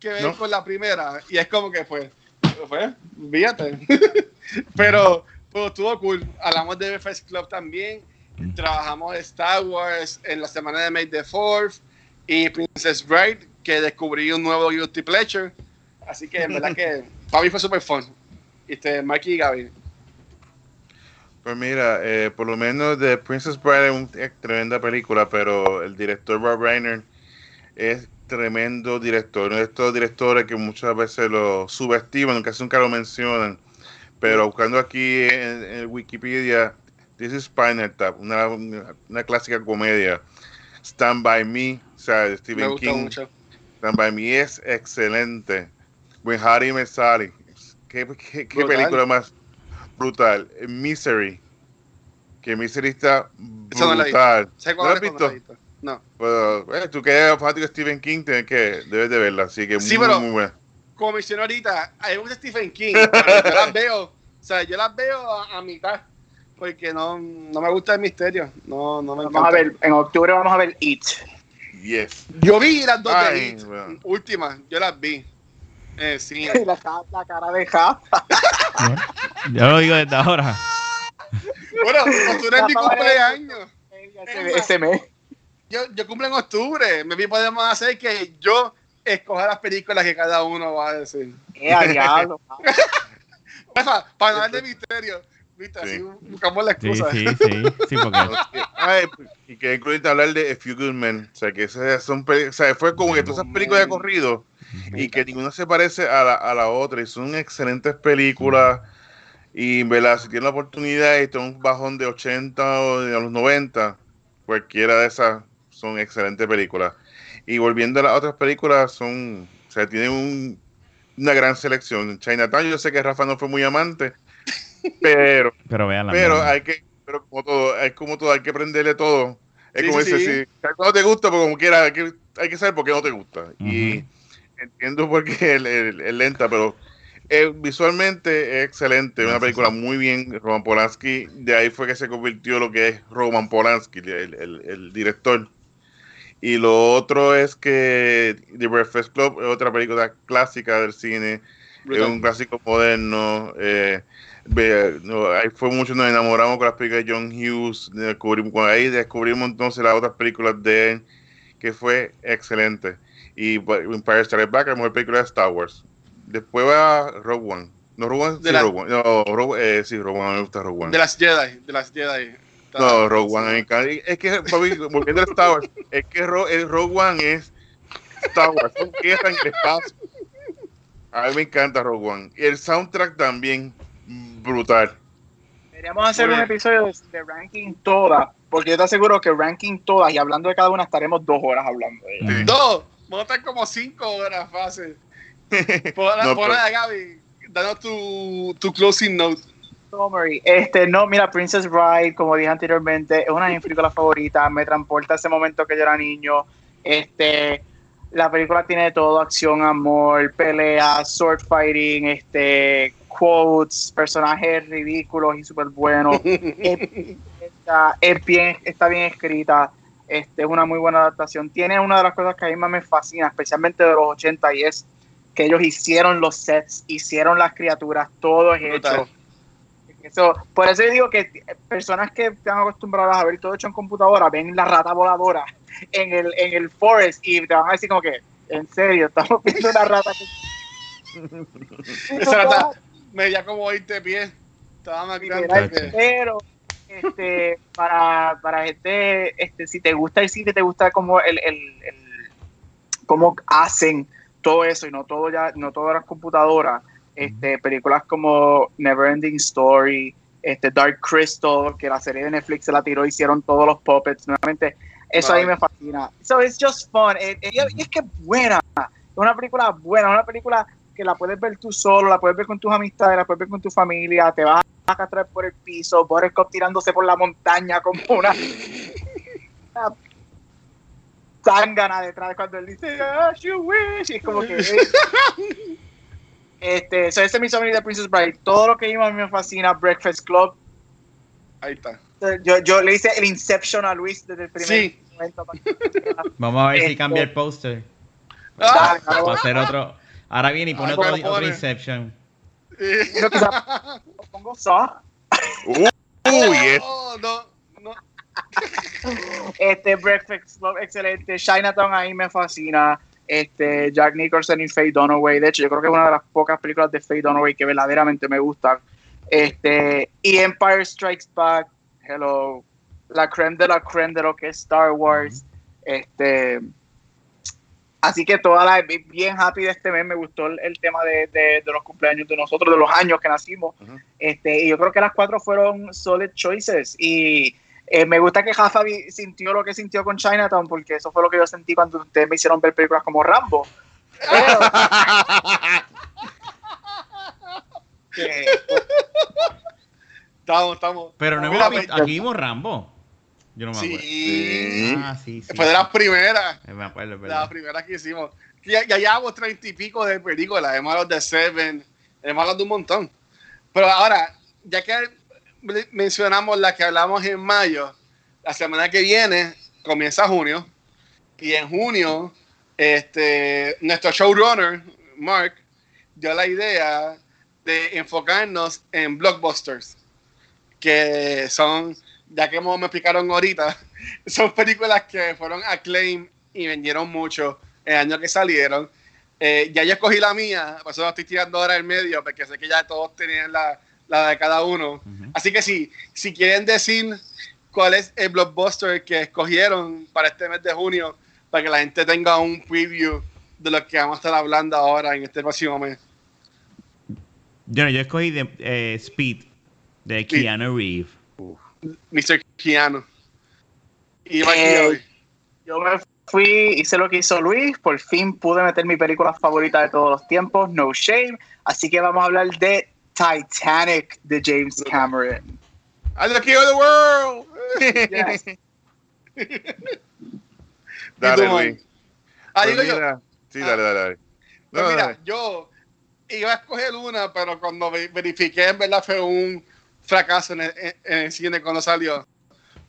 que ver No. con la primera. Y es como que fue, pues, fíjate. Pero pues, estuvo cool. Hablamos de First Club también. Trabajamos Star Wars en la semana de May the 4th y Princess Bride, que descubrí un nuevo Guilty Pleasure. Así que en verdad que para mí fue super fun. Este, Mikey y Gaby. Pues mira, eh, por lo menos The Princess Bride es una tremenda película, pero el director Rob Reiner es tremendo director. Uno de estos directores que muchas veces lo subestiman, casi nunca lo mencionan. Pero buscando aquí en, en Wikipedia, This is Spinal Tap, una, una, una clásica comedia. Stand By Me, o sea, de Me Stephen gustó King. mucho. Stand By Me es excelente. When Harry Met Sally. ¿Qué, qué, qué Brutal. película más brutal? Misery. Que Misery está Esa no la he visto. brutal. ¿Sabes ¿No has No la he visto? No. Pero, eh, tú que eres fanático de Stephen King, tienes que, debes de verla. Así que Sí, muy, pero- muy buena. Como mencioné ahorita, hay un Stephen King. yo las veo, o sea, yo las veo a, a mitad. Porque no, no me gusta el misterio. No, no me vamos a ver, en octubre vamos a ver It. Yes. Yo vi las dos Ay, de It, bueno. últimas, yo las vi. Eh, sí. la, ca- la cara de Japa. Ya lo digo desde ahora. Bueno, octubre es mi cumpleaños. Ese, ese mes. Yo, yo cumplo en octubre. Me vi podemos hacer que yo escoja las películas que cada uno va a decir. Eh, a diablo. Para no hablar de misterio, ¿Viste? Sí. Así buscamos la excusa. sí, sí. Sí, porque. Ay, y que incluye hablar de A Few Good Men. O sea, que esas son o sea, fue como que todas esas películas de corrido y que ninguna se parece a la, a la otra. Y son excelentes películas. Y, ¿verdad? Si tienen la oportunidad y está un bajón de 80 o de los 90, cualquiera de esas son excelentes películas. Y volviendo a las otras películas, son, o sea, tienen un- una gran selección. Chinatown, yo sé que Rafa no fue muy amante, pero Pero vean la pero mierda. hay que, pero como todo, es como todo, hay que aprenderle todo. Es Sí, como sí, dice, sí. si no te gusta, pues como quiera, hay que, hay que saber por qué no te gusta. Y entiendo por qué es lenta, pero eh, visualmente es excelente. Una Sí, película sí. muy bien, Roman Polanski. De ahí fue que se convirtió lo que es Roman Polanski, el, el- el director. Y lo otro es que The Breakfast Club es otra película clásica del cine es un clásico moderno. eh, ahí fue mucho, nos enamoramos con las películas de John Hughes. Descubrimos, ahí descubrimos entonces las otras películas de él, que fue excelente. Y pues, Empire Strikes Back, la mejor película de Star Wars. Después va Rogue One. No, Rogue One, De sí, la- Rogue One. No, Rogue, eh, sí, Rogue One, me gusta Rogue One. De las Jedi, de las Jedi. No, Rogue One me encanta. Es que, volviendo a Star Wars, es que Ro- el Rogue One es Star Wars, son en el espacio. A mí me encanta Rogue One. Y el soundtrack también, brutal. Deberíamos hacer un episodio de, de ranking todas, porque yo te aseguro que ranking todas y hablando de cada una estaremos dos horas hablando de ella. Ujú. Dos. Vamos a estar como cinco horas fácil. Por, No, por pero- ahí, Gaby, danos tu, tu closing note. Summary. Este, no, mira, Princess Bride, como dije anteriormente, es una de mis películas favoritas. Me transporta a ese momento que yo era niño. Este, la película tiene de todo: acción, amor, peleas, sword fighting, este, quotes, personajes ridículos y súper buenos. está, es bien, está bien escrita. Este, es una muy buena adaptación. Tiene una de las cosas que a mí más me fascina, especialmente de los 80, y es que ellos hicieron los sets, hicieron las criaturas, todo es Brutal. hecho. Eso, por eso yo digo que t- personas que están acostumbradas a ver todo hecho en computadora ven la rata voladora en el, en el forest y te van a decir como que, en serio, estamos viendo una rata que... Esa rata medía como 20 pies. Estaba más grande Literal, que. pero este para, para gente este si te gusta el cine te gusta como el, el, el- cómo hacen todo eso y no todo ya no todas las computadoras este películas como Neverending Story este Dark Crystal que la serie de Netflix se la tiró hicieron todos los puppets nuevamente eso a mí Right. me fascina so it's just fun Eh, eh, y es que es buena es una película buena una película que la puedes ver tú solo, la puedes ver con tus amistades, la puedes ver con tu familia, te vas a castrar por el piso, Buttercup tirándose por la montaña como una, una zángana detrás cuando él dice, As you wish, y es como que... este, so ese es mi summary de Princess Bride. Todo lo que vimos a mí me fascina. Breakfast Club. Ahí está. Yo, yo le hice el Inception a Luis desde el primer Sí. momento. Vamos a ver si Esto- cambia el póster. ¡Ah! Para hacer otro. Ahora viene y pone Ah, otro, otro. Inception. Yo quizá pongo Saw. Uy, no, no. Este Breakfast Club, excelente. Chinatown ahí me fascina. Este Jack Nicholson y Faye Dunaway. De hecho, yo creo que es una de las pocas películas de Faye Dunaway que verdaderamente me gustan. Este, y Empire Strikes Back. Hello. La creme de la creme de lo que es Star Wars. Este. Así que toda la bien happy de este mes, me gustó el, el tema de, de- de los cumpleaños de nosotros, de los años que nacimos. Este, y yo creo que las cuatro fueron solid choices. Y eh, me gusta que Jafa sintió lo que sintió con Chinatown, porque eso fue lo que yo sentí cuando ustedes me hicieron ver películas como Rambo. Pero, que- Estamos, estamos. Pero no Mira, hemos visto. pues, Aquí vimos Rambo. Yo no me acuerdo. Sí. Ah, sí, sí. Fue de las primeras. Me acuerdo, es de verdad. las primeras que hicimos. Ya, ya llevamos treinta y pico de películas, hemos hablado de Seven, hemos hablado de un montón. Pero ahora, ya que mencionamos la que hablamos en mayo, la semana que viene comienza junio, y en junio, este, nuestro showrunner, Mark, dio la idea de enfocarnos en blockbusters, que son, ya que como me explicaron ahorita, son películas que fueron acclaim y vendieron mucho el año que salieron. Eh, ya yo escogí la mía, por eso la estoy tirando ahora en medio, porque sé que ya todos tenían la, la de cada uno. Así que si, si quieren decir cuál es el blockbuster que escogieron para este mes de junio, para que la gente tenga un preview de lo que vamos a estar hablando ahora en este próximo mes. Yo, yo escogí de, eh, Speed, de. Keanu Reeves. Mr. Keanu. Y Eh, Yo me fui, hice lo que hizo Luis, por fin pude meter mi película favorita de todos los tiempos, No Shame, así que vamos a hablar de Titanic de James Cameron. I'm the king of the world. Yes. Dale, ¿Y tú, Luis. Ah, Pues digo yo. Sí, dale, dale, dale. Pues No, mira, dale. yo iba a escoger una, pero cuando ve- verifiqué, en verdad fue un fracaso en el, en- el cine cuando salió.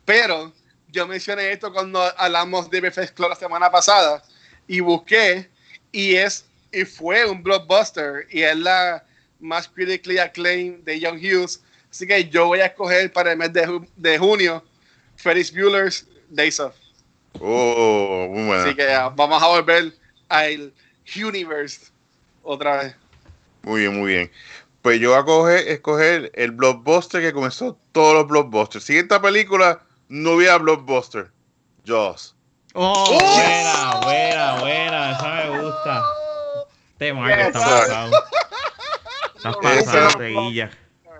Pero yo mencioné esto cuando hablamos de BFX Club la semana pasada y busqué y es y fue un blockbuster y es la más critically acclaimed de Young Hughes. Así que yo voy a escoger para el mes de, de junio Ferris Bueller's Days Off. Oh, muy buena. Así que vamos a volver al Universe otra vez. Muy bien, muy bien. Pues yo voy a coger- escoger el blockbuster que comenzó todos los blockbusters. Si esta película no hubiera blockbuster, Jaws. Oh, buena, buena, buena. Esa me gusta. Este Marco está pasado. Estás pasado.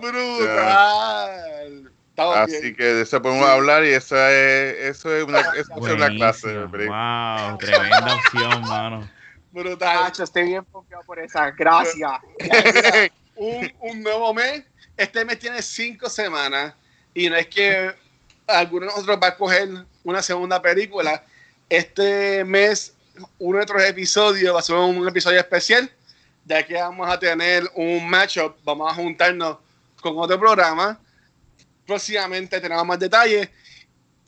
Brutal. Así bien. que de eso podemos hablar y esa es, eso es una, eso es una clase. Wow, tremenda opción, mano. Brutal. Nacho, estoy bien pompeado por esa, gracias. un, nuevo mes. Este mes tiene cinco semanas y no es que alguno de nosotros va a coger una segunda película. Este mes, uno de nuestros episodios va a ser un episodio especial, ya que vamos a tener un matchup, vamos a juntarnos con otro programa. Próximamente tenemos más detalles.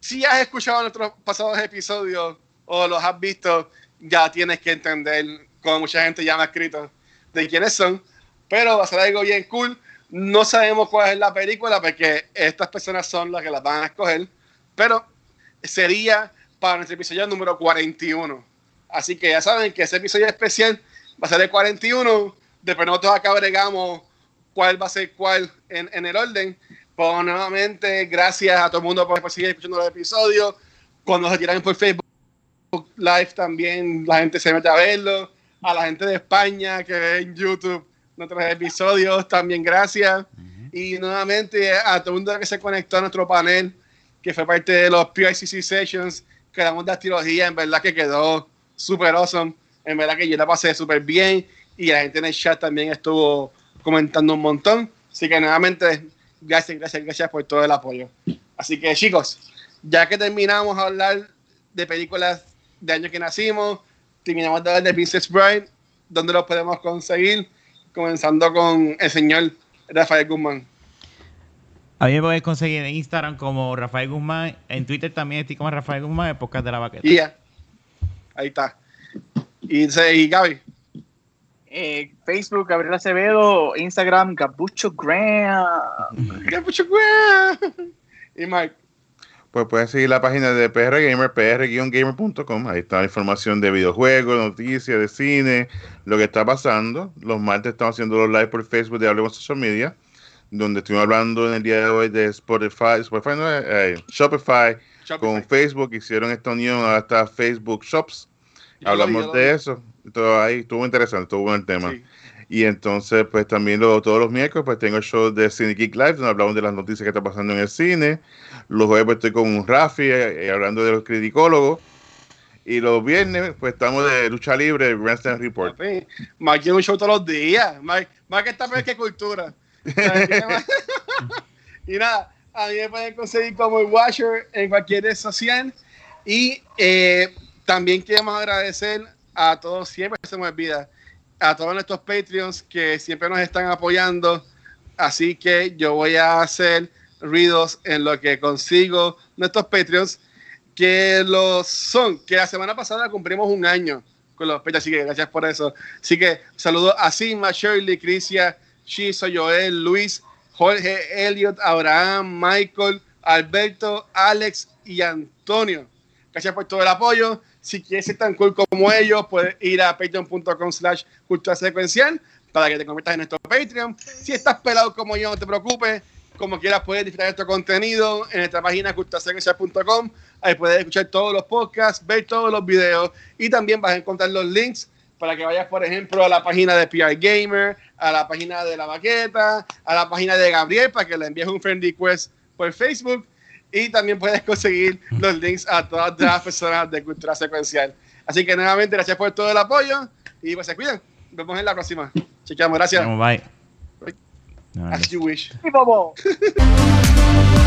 Si has escuchado nuestros pasados episodios o los has visto, ya tienes que entender, como mucha gente ya me ha escrito, de quiénes son pero va a ser algo bien cool. No sabemos cuál es la película porque estas personas son las que las van a escoger, pero sería para nuestro episodio número 41. Así que ya saben que ese episodio especial va a ser el 41. Después nosotros acá agregamos cuál va a ser cuál en, en el orden. Pues nuevamente, gracias a todo el mundo por, seguir escuchando los episodios. Cuando se tiran por Facebook Live también, la gente se mete a verlo. A la gente de España que ve en YouTube nuestros episodios, también gracias. Y nuevamente a todo el mundo que se conectó a nuestro panel, que fue parte de los PICC Sessions, que damos de trilogía, en verdad que quedó súper awesome. En verdad que yo la pasé súper bien y la gente en el chat también estuvo comentando un montón. Así que nuevamente, gracias, gracias, gracias por todo el apoyo. Así que chicos, ya que terminamos a hablar de películas de año que nacimos, terminamos de hablar de Princess Bride, ¿dónde lo podemos conseguir? Comenzando con el señor Rafael Guzmán. A mí me puedes conseguir en Instagram como Rafael Guzmán. En Twitter también estoy como Rafael Guzmán, el podcast de la baqueta. Y ya. Ahí está. Y, y Gaby. Eh, Facebook, Gabriel Acevedo, Instagram, Gabucho Graham. ¡Qué mucho güey! Y Mike. Pues pueden seguir la página de PR Gamer, pr-gamer.com. Ahí está la información de videojuegos, noticias, de cine, lo que está pasando. Los martes estamos haciendo los live por Facebook de Hablemos Social Media, donde estuvimos hablando en el día de hoy de Spotify, Spotify no, eh, Shopify, con Facebook. Hicieron esta unión hasta Facebook Shops. Hablamos de eso. Todo ahí estuvo interesante, estuvo buen el tema. Sí. Y entonces, pues también lo- todos los miércoles, pues tengo el show de Cine Geek Live, donde hablamos de las noticias que está pasando en el cine. Los jueves, pues estoy con Rafi, eh, eh, hablando de los criticólogos. Y los viernes, pues estamos de lucha libre, Wrestling Report. Mike tiene un show todos los días. Mike, Mike está peor que cultura. Y nada, a mí me pueden conseguir como el Watcher en cualquier red social. Y eh, también queremos agradecer a todos, siempre se me olvida, a todos nuestros Patreons que siempre nos están apoyando. Así que yo voy a hacer ruidos en lo que consigo nuestros Patreons, que los son, que la semana pasada cumplimos un año con los Patreons, así que gracias por eso. Así que saludo a Sigma, Shirley, Crisia, Shizo, Joel, Luis, Jorge, Elliot, Abraham, Michael, Alberto, Alex y Antonio. Gracias por todo el apoyo. Si quieres ser tan cool como ellos, puedes ir a patreon.com slash cultura secuencial para que te conviertas en nuestro Patreon. Si estás pelado como yo, no te preocupes. Como quieras, puedes disfrutar nuestro contenido en nuestra página culturasecuencial.com. Ahí puedes escuchar todos los podcasts, ver todos los videos y también vas a encontrar los links para que vayas, por ejemplo, a la página de PR Gamer, a la página de La Baqueta, a la página de Gabriel para que le envíes un friend request por Facebook y también puedes conseguir los links a todas las personas de Cultura Secuencial. Así que nuevamente, gracias por todo el apoyo y pues se cuidan. Nos vemos en la próxima. Chequeamos, gracias. Bye. As you wish.